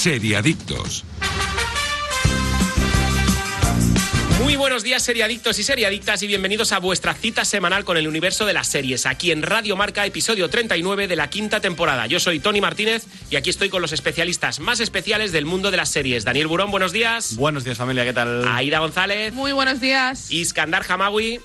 Seriadictos. Muy buenos días, seriadictos y seriadictas, y bienvenidos a vuestra cita semanal con el universo de las series, aquí en Radio Marca, episodio 39 de la quinta temporada. Yo soy Tony Martínez y aquí estoy con los especialistas más especiales del mundo de las series. Daniel Burón, buenos días. Buenos días, familia, ¿qué tal? Aida González. Muy buenos días. Iskandar Hamawi.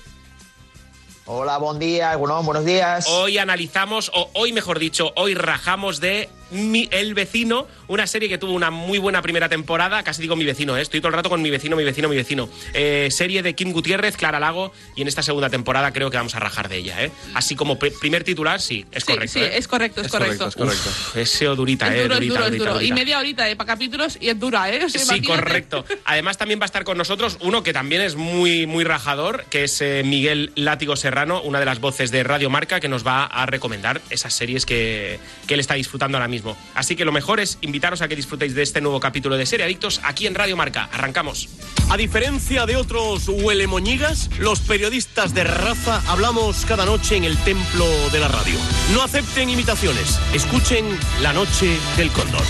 Hola, buen día, bueno, buenos días. Hoy analizamos, o hoy mejor dicho, hoy rajamos de mi, El Vecino, una serie que tuvo una muy buena primera temporada, casi digo mi vecino, ¿eh? estoy todo el rato con mi vecino, mi vecino, mi vecino. Eh, serie de Kim Gutiérrez, Clara Lago, y en esta segunda temporada creo que vamos a rajar de ella. ¿eh? Así como pr- primer titular, sí, es Sí, correcto. sí, ¿eh? es correcto, es, Es correcto, es correcto. Uf, durita, Es ¿eh? duro, es durita, duro, durita, duro. Y media horita de para capítulos y es dura, ¿eh? O sea, Sí, imagínate. correcto. Además, también va a estar con nosotros uno que también es muy, muy rajador, que es eh, Miguel Látigo Serrano, una de las voces de Radio Marca, que nos va a recomendar esas series que, que él está disfrutando ahora mismo. Así que lo mejor es invitaros a que disfrutéis de este nuevo capítulo de Serie Adictos aquí en Radio Marca. Arrancamos. A diferencia de otros huelemoñigas, los periodistas de raza hablamos cada noche en el templo de la radio. No acepten imitaciones, escuchen La Noche del Cóndor.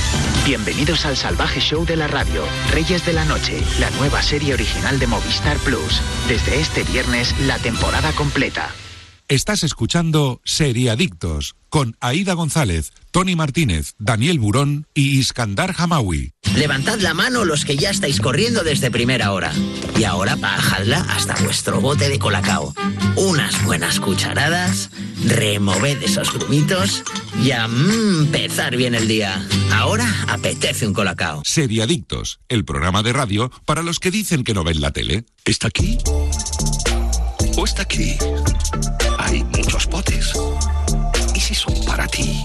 Bienvenidos al salvaje show de la radio, Reyes de la Noche, la nueva serie original de Movistar Plus. Desde este viernes, la temporada completa. Estás escuchando Seriadictos con Aida González, Tony Martínez, Daniel Burón y Iskandar Hamawi. Levantad la mano los que ya estáis corriendo desde primera hora. Y ahora bajadla hasta vuestro bote de colacao. Unas buenas cucharadas, removed esos grumitos y a empezar bien el día. Ahora apetece un colacao. Seriadictos, el programa de radio para los que dicen que no ven la tele. ¿Está aquí? ¿O está aquí? Hay muchos potes. ¿Y si son para ti?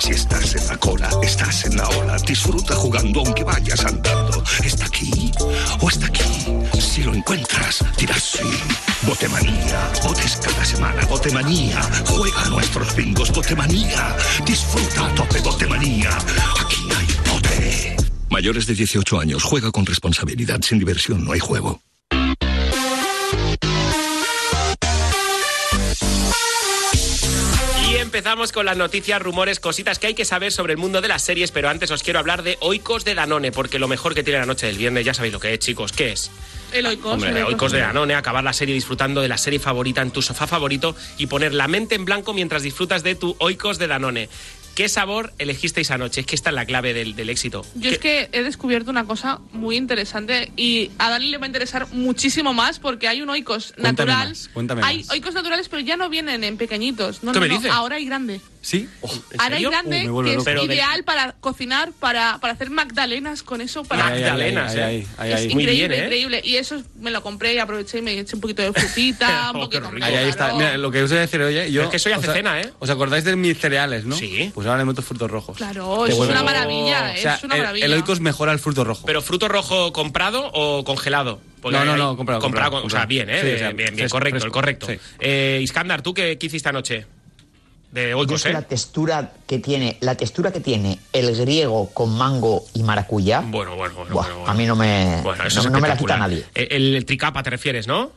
Si estás en la cola, estás en la ola. Disfruta jugando aunque vayas andando. ¿Está aquí? ¿O está aquí? Si lo encuentras, dirás sí. Botemanía. Botes cada semana. Botemanía. Juega nuestros bingos. Botemanía. Disfruta a tope Botemanía. Aquí hay bote. Mayores de 18 años. Juega con responsabilidad. Sin diversión no hay juego. Empezamos con las noticias, rumores, cositas que hay que saber sobre el mundo de las series, pero antes os quiero hablar de Oikos de Danone, porque lo mejor que tiene la noche del viernes, ya sabéis lo que es, chicos, ¿qué es? El oikos. Hombre, el Oikos de Danone, acabar la serie disfrutando de la serie favorita en tu sofá favorito y poner la mente en blanco mientras disfrutas de tu Oikos de Danone. ¿Qué sabor elegisteis anoche? Es que esta es la clave del, del éxito. Yo es que he descubierto una cosa muy interesante y a Dani le va a interesar muchísimo más porque hay un oikos Cuéntame natural. más, cuéntame hay más. oikos naturales, pero ya no vienen en pequeñitos. No, ¿Qué no, me no, dices? ahora hay grande. ¿Sí? Ahora hay grande Uh, que es de- ideal para cocinar, para, para hacer magdalenas con eso, para Magdalenas, ¿eh? es. Muy increíble, bien, ¿eh? increíble. Y eso me lo compré y aproveché y me eché un poquito de frutita, un Oh, poquito rico. Ahí, ahí está. Mira, lo que os voy a decir, oye, yo... Es que soy o sea, acecena, ¿eh? ¿Os acordáis de mis cereales, no? Sí. Pues ahora le meto frutos rojos. Claro, es una maravilla, O sea, es una el- maravilla. el, oikos mejora el fruto rojo. ¿Pero fruto rojo comprado o congelado? Porque No, no, no, comprado, comprado, O sea, comprado. bien, ¿eh? Sí, o sea, bien, bien, fresco, correcto, fresco. el correcto. Sí. Eh, Iskandar, ¿tú qué, qué hiciste anoche? De Oikos, ¿eh? la textura que tiene, la textura que tiene el griego con mango y maracuyá, Bueno, bueno, bueno, buah, bueno, bueno. a mí no me, Bueno, eso no, es no me la quita nadie. Eh, El, el tricapa te refieres, ¿no?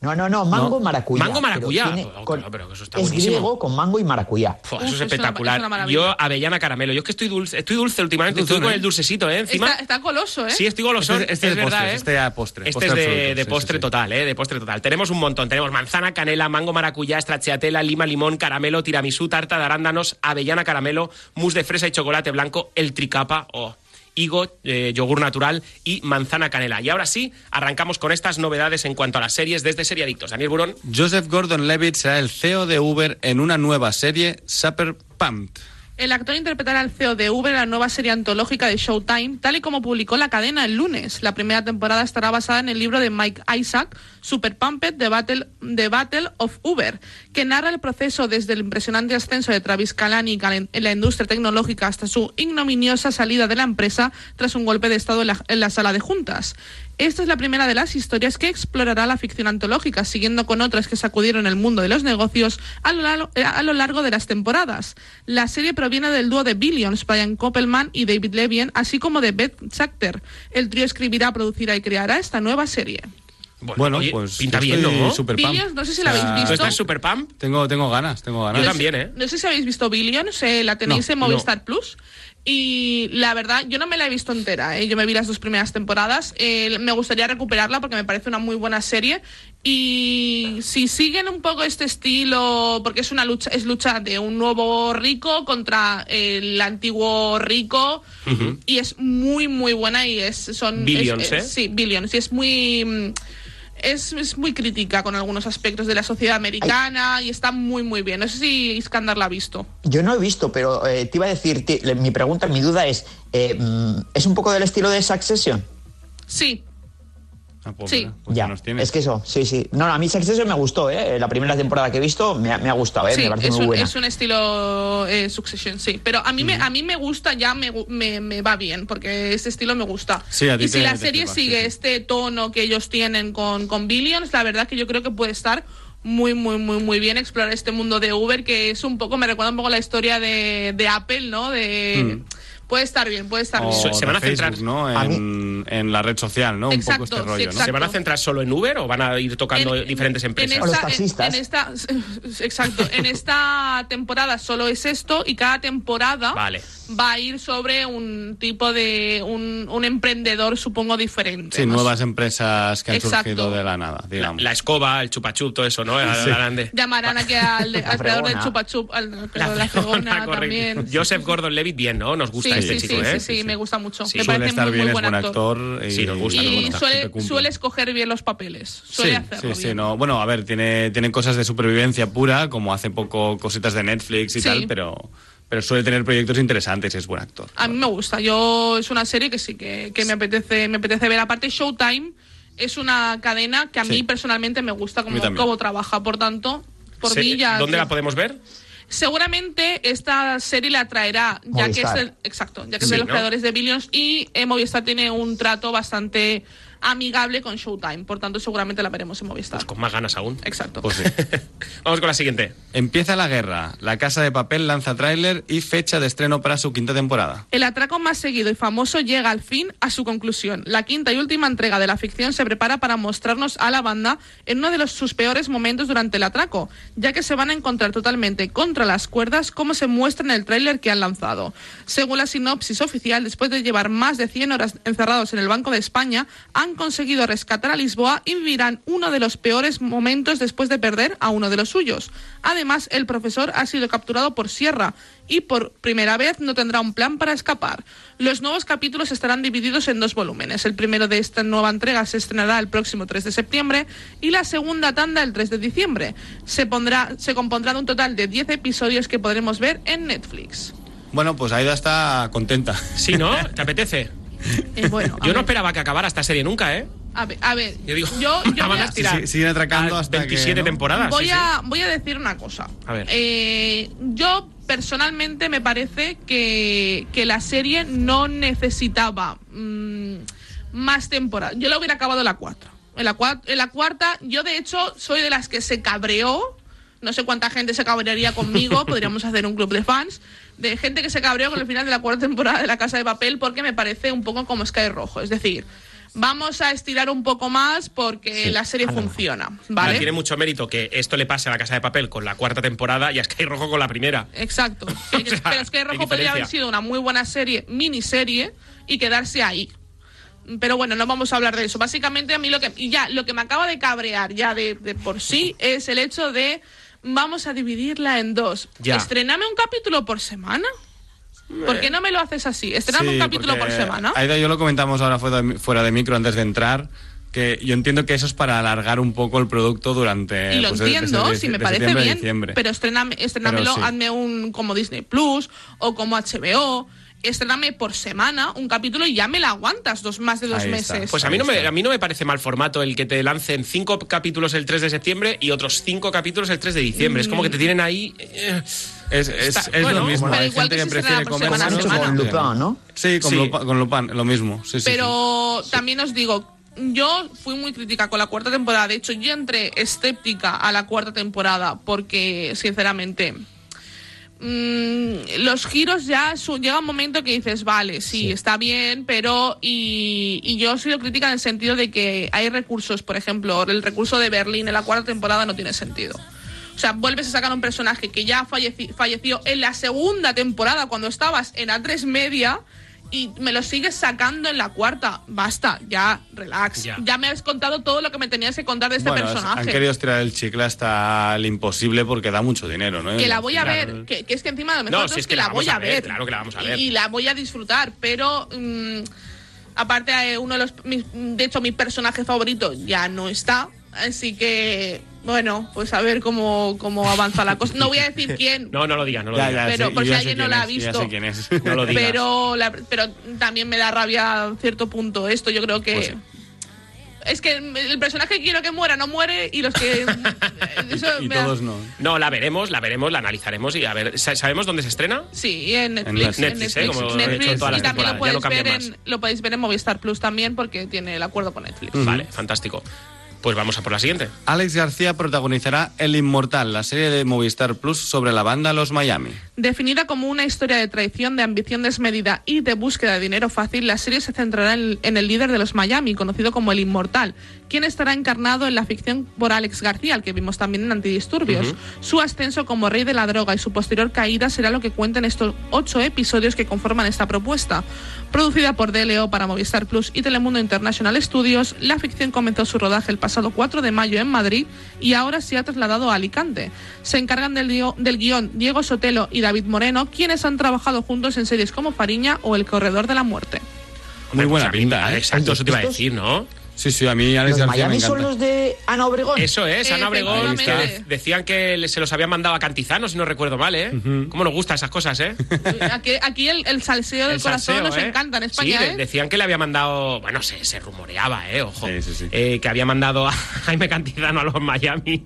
No, no, no, mango No. maracuyá. Mango maracuyá. pero tiene con- claro, pero eso está es buenísimo. griego con mango y maracuyá. Uf, eso es es una- espectacular. es una maravilla. Yo, avellana caramelo. Yo es que estoy dulce, estoy dulce últimamente. Estoy con ¿eh? el dulcecito, ¿eh? Encima. Está, está coloso, ¿eh? Sí, estoy golosón. Este- este es de verdad, postres, ¿eh? este a postre, Este postre es de, absoluto, de sí, postre sí, total, ¿eh? De postre total. Tenemos un montón. Tenemos manzana, canela, mango, maracuyá, stracciatella, lima, limón, caramelo, tiramisú, tarta de arándanos, avellana, caramelo, mousse de fresa y chocolate blanco, el tricapa, oh, higo, eh, yogur natural y manzana canela. Y ahora sí, arrancamos con estas novedades en cuanto a las series desde Seriadictos. Daniel Burón. Joseph Gordon-Levitt será el CEO de Uber en una nueva serie, Super Pumped. El actor interpretará al CEO de Uber en la nueva serie antológica de Showtime, tal y como publicó la cadena el lunes. La primera temporada estará basada en el libro de Mike Isaac, Super Pumped, The Battle, Battle of Uber, que narra el proceso desde el impresionante ascenso de Travis Kalanick en la industria tecnológica hasta su ignominiosa salida de la empresa tras un golpe de Estado en la, sala de juntas. Esta es la primera de las historias que explorará la ficción antológica, siguiendo con otras que sacudieron el mundo de los negocios a lo, largo, a lo largo de las temporadas. La serie proviene del dúo de Billions, Brian Koppelman y David Levien, así como de Beth Sachter. El trío escribirá, producirá y creará esta nueva serie. Bueno, oye, pues pinta bien, ¿no? super pump. Billions, no sé si la habéis visto. ¿Tú estás super pump? Tengo, tengo ganas, tengo ganas. Yo también, ¿eh? No sé si habéis visto Billions, eh, la tenéis No, en Movistar Plus. Y la verdad, yo no me la he visto entera, eh, yo me vi las dos primeras temporadas. Eh, me gustaría recuperarla porque me parece una muy buena serie. Y si siguen un poco este estilo, porque es una lucha, es lucha de un nuevo rico contra el antiguo rico. Y es muy, muy buena y es. Son, Billions, es- ¿eh? es- Sí, Billions. Y es muy. mm, es, es muy crítica con algunos aspectos de la sociedad americana y está muy, muy bien. No sé si Iskandar la ha visto. Yo no he visto, pero eh, te iba a decir, mi pregunta, mi duda es, eh, mm, ¿es un poco del estilo de Succession? Sí, Ah, pues Sí. pues ya, nos es que eso, sí, sí. No, no, a mí Succession me gustó, ¿eh? La primera temporada que he visto me, ha- me ha gustado, ¿eh? sí, me parece es muy un, buena. es un estilo eh, Succession, sí. Pero a mí, me, a mí me gusta, ya me, me, me va bien, porque ese estilo me gusta. Sí, a ti y si la te serie sigue sí, este tono que ellos tienen con, con Billions, la verdad que yo creo que puede estar muy, muy, muy, muy bien explorar este mundo de Uber, que es un poco, me recuerda un poco la historia de, de Apple, ¿no? De... Puede estar bien, puede estar O bien. Se- van a centrar- ¿no? A En, en la red social, ¿no? Exacto, un poco este sí, rollo, ¿no? ¿Se van a centrar solo en Uber o van a ir tocando En- diferentes empresas? En O los esta, en- taxistas. en esta- exacto. En esta temporada solo es esto y cada temporada Vale. va a ir sobre un tipo de un, un emprendedor, supongo, diferente. Sí, nuevas empresas que han Exacto. surgido de la nada, La, digamos. la escoba, el chupachup, todo eso, ¿no? La grande. Llamarán aquí al, de- al creador del fregona. chupa chup, al creador de la fregona también. Joseph Gordon-Levitt, bien, ¿no? Nos gusta sí, este sí, chico, sí, ¿eh? sí, sí, me gusta mucho. Sí, me Suele parece estar muy, bien, muy es buen buen actor. Actor. Y, Sí, nos gusta, nos Y gusta. suele, escoger bien los papeles. Suele Sí, hacerlo sí, sí, bien. no. Bueno, a ver, tiene, tiene cosas de supervivencia pura, como hace poco cositas de Netflix y Sí. tal, pero, pero suele tener proyectos interesantes y es buen actor. A mí me gusta. Yo es una serie que sí que, que me apetece me apetece ver. Aparte Showtime es una cadena que a mí Sí. personalmente me gusta mí como, como trabaja. Por tanto, por mí ya. ¿Dónde la podemos ver? Seguramente esta serie la traerá, ya que es el, exacto, ya que es de los ¿no? creadores de Billions y eh, Movistar tiene un trato bastante amigable con Showtime. Por tanto, seguramente la veremos en Movistar. Con más ganas aún. Exacto. Pues sí. Vamos con la siguiente. Empieza la guerra. La Casa de Papel lanza tráiler y fecha de estreno para su quinta temporada. El atraco más seguido y famoso llega al fin a su conclusión. La quinta y última entrega de la ficción se prepara para mostrarnos a la banda en uno de los, sus peores momentos durante el atraco, ya que se van a encontrar totalmente contra las cuerdas como se muestra en el tráiler que han lanzado. Según la sinopsis oficial, después de llevar más de 100 horas encerrados en el Banco de España, han conseguido rescatar a Lisboa y vivirán uno de los peores momentos después de perder a uno de los suyos. Además, el profesor ha sido capturado por Sierra y por primera vez no tendrá un plan para escapar. Los nuevos capítulos estarán divididos en dos volúmenes. El primero de esta nueva entrega se estrenará el próximo 3 de septiembre y la segunda tanda el 3 de diciembre. Se, pondrá, se compondrá de un total de 10 episodios que podremos ver en Netflix. Bueno, pues Aida está contenta. Sí, ¿no? ¿Te apetece? Eh, bueno, Yo no ver, esperaba que acabara esta serie nunca, ¿eh? a ver, a ver, Yo digo, yo, yo van a estirar Sí, siguen atracando a hasta que, 27 ¿no? temporadas. voy, sí, a, voy a decir una cosa. A ver. Eh, yo personalmente me parece que, que la serie no necesitaba mm, más temporada. Yo la hubiera acabado en la 4. En la, en la cuarta, yo de hecho soy de las que se cabreó. No sé cuánta gente se cabrearía conmigo. podríamos hacer un club de fans. De gente que se cabreó con el final de la cuarta temporada de La Casa de Papel porque me parece un poco como Sky Rojo. Es decir, vamos a estirar un poco más porque Sí, la serie a lo funciona. Ahora, ¿Vale? Tiene mucho mérito que esto le pase a la Casa de Papel con la cuarta temporada y a Sky Rojo con la primera. Exacto. O sea, pero hay Rojo podría haber sido una muy buena serie, miniserie, y quedarse ahí. Pero bueno, no vamos a hablar de eso. Básicamente a mí lo que ya lo que me acaba de cabrear ya de, de por sí es el hecho de vamos a dividirla en dos. Ya. Estrename un capítulo por semana. ¿Por qué no me lo haces así? Estrename un capítulo por semana. Aida, yo lo comentamos ahora fuera de, fuera de micro antes de entrar. Que yo entiendo que eso es para alargar un poco el producto durante. y lo pues, entiendo, si me parece bien, pero estrename, Pero sí. hazme un como Disney Plus o como HBO, estrename por semana un capítulo y ya me la aguantas dos más de dos Ahí está. meses. Pues a mí, Ahí no me, a mí no me parece mal formato el que te lancen cinco capítulos el 3 de septiembre y otros cinco capítulos el 3 de diciembre. Es como que te tienen ahí. eh, Es, es, Está- es bueno, lo mismo. pero Hay igual gente que que prefiere comer semana semana. con Lupin, ¿no? Sí, con, Sí. Lupin, con Lupin, lo mismo. Sí, sí, sí. Pero también os digo, yo fui muy crítica con la cuarta temporada. De hecho, yo entré escéptica a la cuarta temporada porque, sinceramente, mm, los giros ya su- llega un momento que dices, vale, sí, está bien, pero y, y yo soy crítica en el sentido de que hay recursos, por ejemplo, el recurso de Berlín en la cuarta temporada no tiene sentido. O sea, vuelves a sacar un personaje que ya falleci- falleció en la segunda temporada cuando estabas en A3 media y me lo sigues sacando en la cuarta. Basta, ya, relax. Ya. Ya, me has contado todo lo que me tenías que contar de este Bueno, personaje. han querido estirar el chicle hasta el imposible porque da mucho dinero, ¿no? que la voy a Claro. ver, que, que es que encima lo mejor No, de todo si es que, que la la voy a ver, ver, claro que la vamos a ver. y, la voy a disfrutar, pero mm, aparte eh, uno de los, mis- de hecho mi personaje favorito ya no está, así que bueno, pues a ver cómo, cómo avanza la cosa. No voy a decir quién, No, no lo digas, no lo Ya, digas. ya, Pero sí, por si alguien no la ha visto. Ya sé quién es. No lo digas. pero la- pero también me da rabia a cierto punto esto. Yo creo que Pues sí. es que el personaje que quiero que muera no muere y los que eso y me da- todos no. No, la veremos, la veremos, la analizaremos y a ver, ¿sa- ¿sabemos dónde se estrena? Sí, en Netflix. En Netflix, ¿eh? Como he hecho Netflix, en todas las y también lo no podéis, ver en, lo podéis ver en Movistar Plus también porque tiene el acuerdo con Netflix. Vale, fantástico. Pues vamos a por la siguiente. Alex García protagonizará El Inmortal, la serie de Movistar Plus sobre la banda Los Miami. Definida como una historia de traición, de ambición desmedida y de búsqueda de dinero fácil, la serie se centrará en, en el líder de los Miami, conocido como el Inmortal, quien estará encarnado en la ficción por Alex García, al que vimos también en Antidisturbios. Su ascenso como rey de la droga y su posterior caída será lo que cuentan estos ocho episodios que conforman esta propuesta. Producida por DLO para Movistar Plus y Telemundo International Studios, la ficción comenzó su rodaje el pasado 4 de mayo en Madrid y ahora se ha trasladado a Alicante. Se encargan del, guion Diego Sotelo y David Moreno, quienes han trabajado juntos en series como Fariña o El Corredor de la Muerte. Muy buena pues a mí- pinta, ¿eh? Exacto, eso te iba a decir, ¿no? Sí, sí, a mí Alex Los García me Miami son los de Ana Obregón. Eso es, Ana Obregón. Que decían que se los habían mandado a Cantizano, si no recuerdo mal, ¿eh? ¿Cómo nos gustan esas cosas, eh? Aquí, aquí el, el salseo del El corazón salseo, nos ¿eh? encanta en España, Sí, ¿eh? decían que le había mandado, bueno, se, se rumoreaba, eh, ojo, Sí, sí, sí. eh, que había mandado a Jaime Cantizano a los Miami.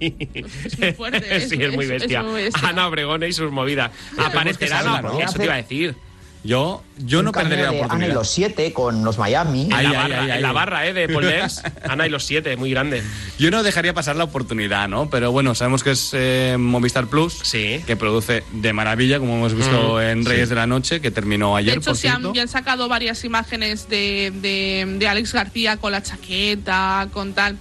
Es muy fuerte, es- sí, es, muy es- es bestia. muy bestia. Ana Obregón y sus movidas. Aparecerá, ¿no? ¿no? Eso te iba a decir. Yo, yo no perdería la de Ana y oportunidad. los siete con los Miami. En, Ahí, la, ahí, barra, ahí, en la barra, ¿eh? De Paul Dance. Ana y los siete, muy grande. Yo no dejaría pasar la oportunidad, ¿no? Pero bueno, sabemos que es eh, Movistar Plus, Sí. que produce de maravilla, como hemos visto Mm, en Reyes de la Noche, que terminó De ayer, hecho, por se han, ya han sacado varias imágenes de, de, de Alex García con la chaqueta, con tal.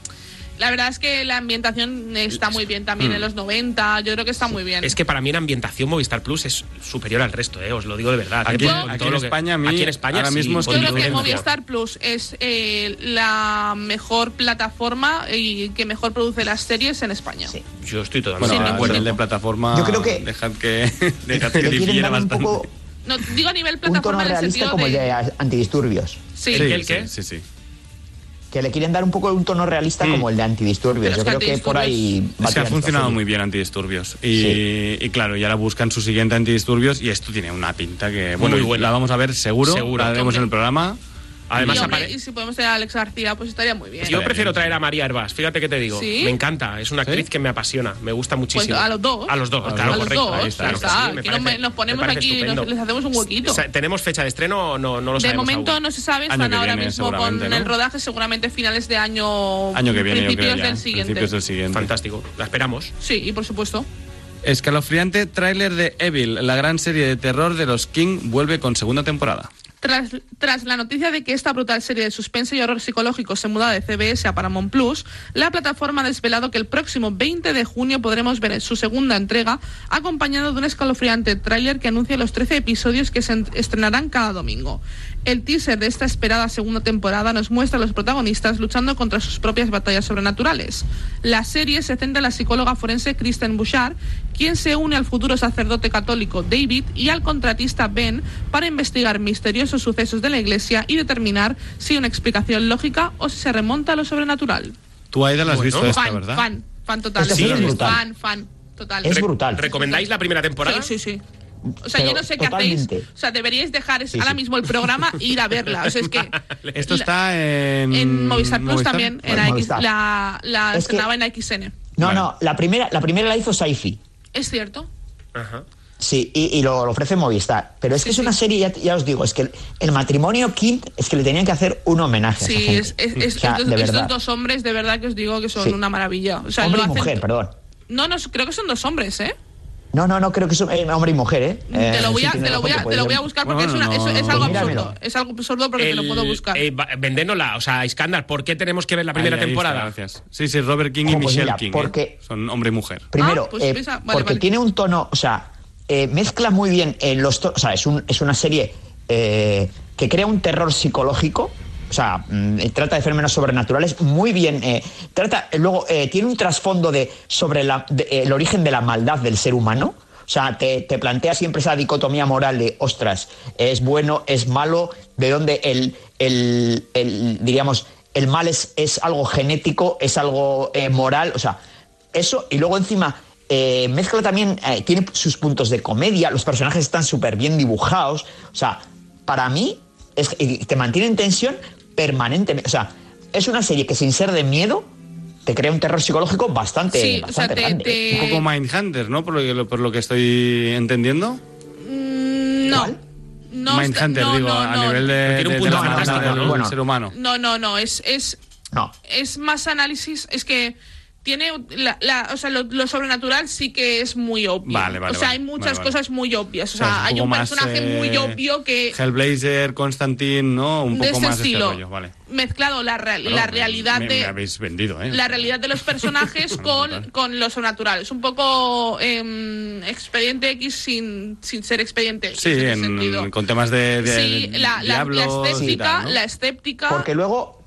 La verdad es que la ambientación está muy bien también en los 90. Yo creo que está muy bien. Mm. Es que para mí en ambientación Movistar Plus es superior al resto, ¿eh? Os lo digo de verdad. Aquí- ¿eh? aquí en que- España, a mí, aquí en España ahora sí, mismo es Yo creo que. Movistar Plus es eh, la mejor plataforma y que mejor produce las series en España. Sí. Yo estoy totalmente Bueno, de a acuerdo. nivel de plataforma, Yo creo que- dejad que, dejad que difiera bastante. poco No, digo a nivel un tono plataforma en el realista sentido como el de... de Antidisturbios. Sí, ¿El qué, el qué? Sí, sí. Que le quieren dar un poco un tono realista como el de Antidisturbios. Yo creo que por ahí va Es que ha funcionado muy bien antidisturbios. Y, y claro, y ahora buscan su siguiente antidisturbios y esto tiene una pinta que, bueno, la vamos a ver seguro, Seguro, la veremos hombre. en el programa. Además, y, hombre, apare- y si podemos tener a Alex García, pues estaría muy bien. Yo prefiero traer a María Herbás, fíjate que te digo. ¿Sí? Me encanta, es una actriz que me apasiona, me gusta Pues muchísimo. a los dos. A los dos, claro, a los correcto. dos, ahí está, ya claro que está. sí, me Aquí nos, ponemos aquí y nos- les hacemos un huequito. ¿Tenemos fecha de estreno o no, no lo De sabemos momento aún? no se sabe, están ahora viene, mismo con el rodaje, seguramente finales de año, Año que viene, yo principios creo del siguiente. Principios del siguiente. Fantástico, la esperamos. Sí, y por supuesto. Escalofriante tráiler de Evil, la gran serie de terror de los King, vuelve con segunda temporada. Tras, tras la noticia de que esta brutal serie de suspense y horror psicológico se muda de CBS a Paramount Plus, la plataforma ha desvelado que el próximo 20 de junio podremos ver su segunda entrega, acompañado de un escalofriante tráiler que anuncia los 13 episodios que se en- estrenarán cada domingo. El teaser de esta esperada segunda temporada nos muestra a los protagonistas luchando contra sus propias batallas sobrenaturales. La serie se centra en la psicóloga forense Kristen Bouchard, quien se une al futuro sacerdote católico David y al contratista Ben para investigar misteriosos sucesos de la iglesia y determinar si hay una explicación lógica o si se remonta a lo sobrenatural. Tú, Aida, la has Bueno. visto esta, fan, ¿verdad? fan, fan total. Sí, es brutal. fan, fan, total. Es brutal. ¿Recomendáis la primera temporada? Sí, sí, sí. O sea, Pero yo no sé qué totalmente. hacéis. O sea, deberíais dejar Sí, ahora sí. mismo el programa e ir a verla. O sea, es que. Esto está en... En Movistar Plus Movistar. también, en AX, Movistar. la, la Es que- estrenaba en AXN. No, Vale. no, la primera, la primera la hizo Saifi. ¿Es cierto? Ajá. Sí, y, y lo, lo ofrece Movistar. Pero es que es una serie, ya, ya os digo, es que el, el matrimonio King es que le tenían que hacer un homenaje a Sí, esa gente. es, es- es- O sea, estos, dos hombres, de verdad que os digo que son Sí. una maravilla. O sea, Hombre lo y hacen- mujer, perdón. No, no, creo que son dos hombres, ¿eh? No, no, no, creo que son eh, hombre y mujer, ¿eh? Te lo Eh, voy a, te lo voy a, te lo voy a buscar porque Bueno, es, una- no, es- es algo míramelo. absurdo. Es algo absurdo porque te lo puedo buscar. Eh, vendénosla, o sea, Iskandar, ¿por qué tenemos que ver la primera Ahí, ahí temporada? está, gracias. Sí, sí, Robert King y pues Michelle mira, King. ¿eh? porque- Son hombre y mujer. Primero, Ah, pues eh, vale, porque vale. tiene un tono, o sea, eh, mezcla muy bien en los tonos, o sea, es, un- es una serie eh, que crea un terror psicológico, o sea, mm, eh, trata de fenómenos sobrenaturales muy bien, eh, trata, eh, luego tiene un trasfondo de sobre el origen de la maldad del ser humano. O sea, te, te plantea siempre esa dicotomía moral de, ostras, es bueno, es malo, de dónde el, el- el, diríamos, el mal es, es algo genético, es algo moral, o sea, eso, y luego encima mezcla también, tiene sus puntos de comedia, los personajes están súper bien dibujados, o sea, para mí es, te mantiene en tensión permanentemente, o sea, es una serie que sin ser de miedo te crea un terror psicológico bastante, Sí, o sea, bastante te- grande. te- Un poco Mindhunter, ¿no? Por lo que, por lo que estoy entendiendo. Mm, no. ¿Cuál? No, Mindhunter, no, digo, no, a no. nivel de, Tiene un de- punto de. Bueno. ser humano. No, no, no, es, es, No. es más análisis, es que tiene la, la- o sea, lo, lo sobrenatural sí que es muy obvio. Vale, vale, o sea, vale, hay muchas vale, vale. cosas muy obvias. O O sea, hay un más, personaje eh, muy obvio que Hellblazer, Constantine, ¿no? Un de poco este más de estilo, este rollo, vale. mezclado la, real- Bueno, la realidad me, de me habéis vendido, ¿eh? la realidad de los personajes con, con lo sobrenatural. Es un poco em, expediente X sin, sin ser expediente X Sí, en en- sentido. con temas de, de sí, la, la- la diablos y estética, tal, ¿no? la estética Porque luego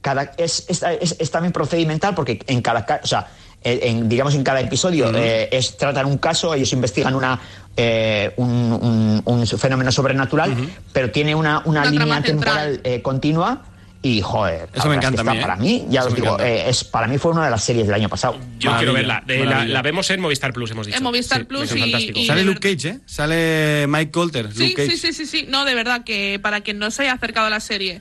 cada, es, es, es- es también procedimental porque en cada ca- o sea, en, en, digamos en cada episodio eh, es, tratan un caso, ellos investigan una eh, un, un- un fenómeno sobrenatural, pero tiene una, una, Una línea temporal eh, continua y joder, Eso me verdad es que encanta a mí, ¿eh? para mí, ya Eso os me digo, eh, es, para mí fue una de las series del año pasado. Yo Maravilla, quiero verla. Eh, la, la vemos en Movistar Plus, hemos dicho. En Movistar Sí, Plus y- y- Sale Luke Cage, ¿eh? Sale Mike Colter, Sí, Luke Cage. sí, sí, sí, sí. No, de verdad, que para quien no se haya acercado a la serie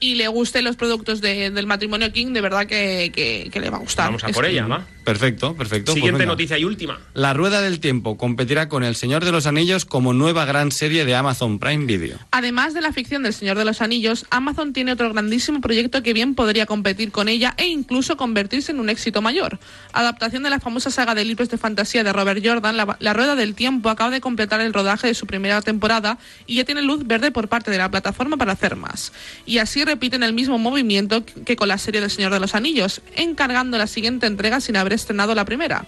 y le gusten los productos de- del matrimonio King, de verdad que, que- que le va a gustar. Vamos a Es por que- ella, ¿va? Perfecto, perfecto. pues Siguiente venga. noticia y última. La Rueda del Tiempo competirá con El Señor de los Anillos como nueva gran serie de Amazon Prime Video. Además de la ficción del Señor de los Anillos, Amazon tiene otro grandísimo proyecto que bien podría competir con ella e incluso convertirse en un éxito mayor. Adaptación de la famosa saga de libros de fantasía de Robert Jordan, la, la Rueda del Tiempo acaba de completar el rodaje de su primera temporada y ya tiene luz verde por parte de la plataforma para hacer más. Y así repiten el mismo movimiento que con la serie del Señor de los Anillos, encargando la siguiente entrega sin haber estrenado la primera.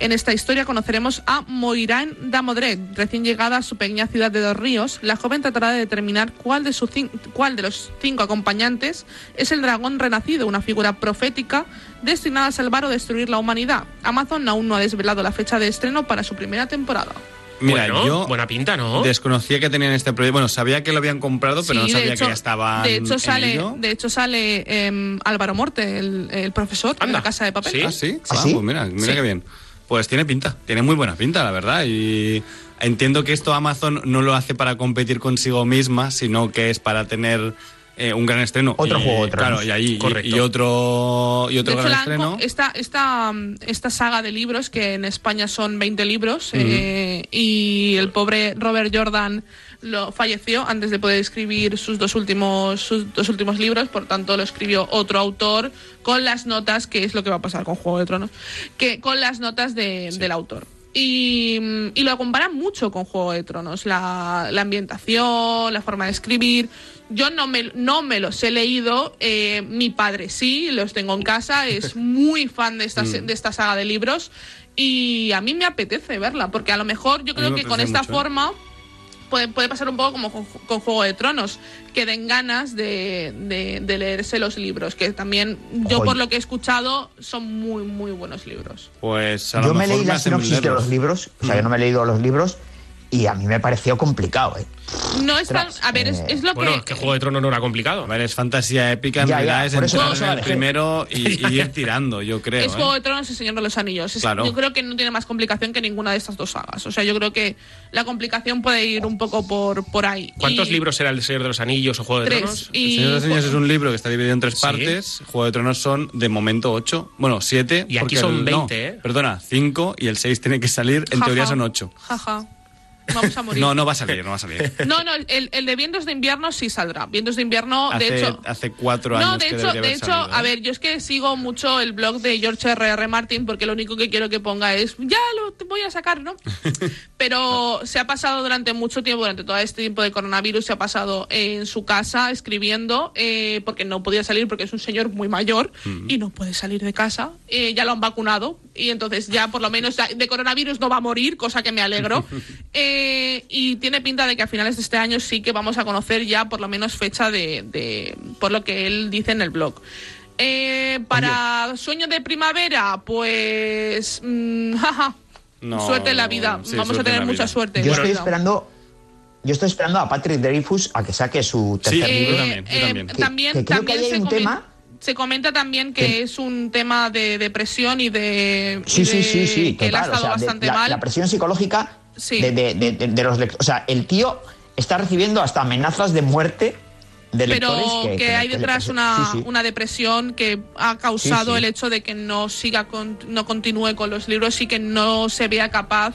En esta historia conoceremos a Moiraine Damodred, recién llegada a su pequeña ciudad de Dos Ríos. La joven tratará de determinar cuál de, sus cuál de los cinco acompañantes es el dragón renacido, una figura profética destinada a salvar o destruir la humanidad. Amazon aún no ha desvelado la fecha de estreno para su primera temporada. Mira, Bueno, yo buena pinta, ¿no? desconocía que tenían este proyecto. Bueno, sabía que lo habían comprado, pero Sí, no de sabía hecho- que ya estaba De hecho en sale, ello. de hecho sale em, Álvaro Morte, el, el profesor de Anda. la Casa de Papel. Sí. Ah, sí. ¿Ah, Ah, sí? pues mira, mira Sí. qué bien. Pues tiene pinta, tiene muy buena pinta, la verdad. Y entiendo que esto Amazon no lo hace para competir consigo misma, sino que es para tener eh, un gran estreno. Otro Y, Juego Tronos. Claro, y ahí Correcto. y, otro y otro De hecho, gran co- estreno. esta, esta, mm, esta saga de libros, que en España son 20 libros, eh, y el pobre Robert Jordan lo falleció antes de poder escribir sus dos últimos sus dos últimos libros, por tanto lo escribió otro autor con las notas, que es lo que va a pasar con Juego de Tronos, que con las notas de- del autor. Y, mm, y lo comparan mucho con Juego de Tronos, la, la ambientación, la forma de escribir. Yo no me, no me los he leído, eh, mi padre sí, los tengo en casa, es muy fan de esta, Mm. se- de esta saga de libros y a mí me apetece verla, porque a lo mejor yo creo me que con esta mucho, ¿eh? forma puede, puede pasar un poco como con, con Juego de Tronos, que den ganas de, de- de leerse los libros, que también yo Joy. por lo que he escuchado son muy, muy buenos libros. Pues a lo Yo me leí la sinopsis de los libros, o sea, yo no me he leído los libros y a mí me pareció complicado, ¿eh? No es tan, a ver, es, eh, es lo Bueno, que... es que Juego de Tronos no era complicado. A ver, es fantasía épica, en Ya, ya, realidad es entrar en el elegir. primero y, y ir tirando, yo creo. es ¿eh? Juego de Tronos y Señor de los Anillos. Es- Claro. Yo creo que no tiene más complicación que ninguna de estas dos sagas. O sea, yo creo que la complicación puede ir un poco por, por ahí. ¿Cuántos Y- libros era el Señor de los Anillos o Juego de Tres. Tronos? Y El Señor de los Anillos es un libro que está dividido en tres Sí. partes. Juego de Tronos son, de momento, ocho. Bueno, siete. Y aquí son el- 20, no, ¿eh? Perdona, cinco y el seis tiene que salir. En teoría son ocho. Jaja. Vamos a morir. No, no va a salir, no va a salir. No, no, el, el de Vientos de Invierno sí saldrá. Vientos de Invierno, de hecho... hace cuatro años No, de que hecho, de hecho, salido, a ¿eh? ver, yo es que sigo mucho el blog de George R.R. R. Martin porque lo único que quiero que ponga es ya lo te voy a sacar, ¿no? Pero se ha pasado durante mucho tiempo, durante todo este tiempo de coronavirus, se ha pasado en su casa escribiendo eh, porque no podía salir porque es un señor muy mayor y no puede salir de casa. Eh, ya lo han vacunado y entonces ya por lo menos de coronavirus no va a morir, cosa que me alegro. Eh, y tiene pinta de que a finales de este año sí que vamos a conocer ya por lo menos fecha de, de por lo que él dice en el blog. Eh, para sueño de primavera, pues mm, jaja, No, suerte en la vida. sí, Vamos a tener mucha vida. suerte. Yo estoy esperando. Yo estoy esperando a Patrick Dreyfus a que saque su Sí, tercer yo libro. también, yo también. Que- también, que creo también que hay se, un comen- tema- se comenta también que es un tema de depresión y de, Sí, sí, de- sí, sí, que él ha total. o estado de- bastante la, mal. la presión psicológica Sí. de, los lectores. O sea, el tío está recibiendo hasta amenazas de muerte de pero que, hay detrás una, sí, una depresión que ha causado el hecho de que no siga con- no continúe con los libros y que no se vea capaz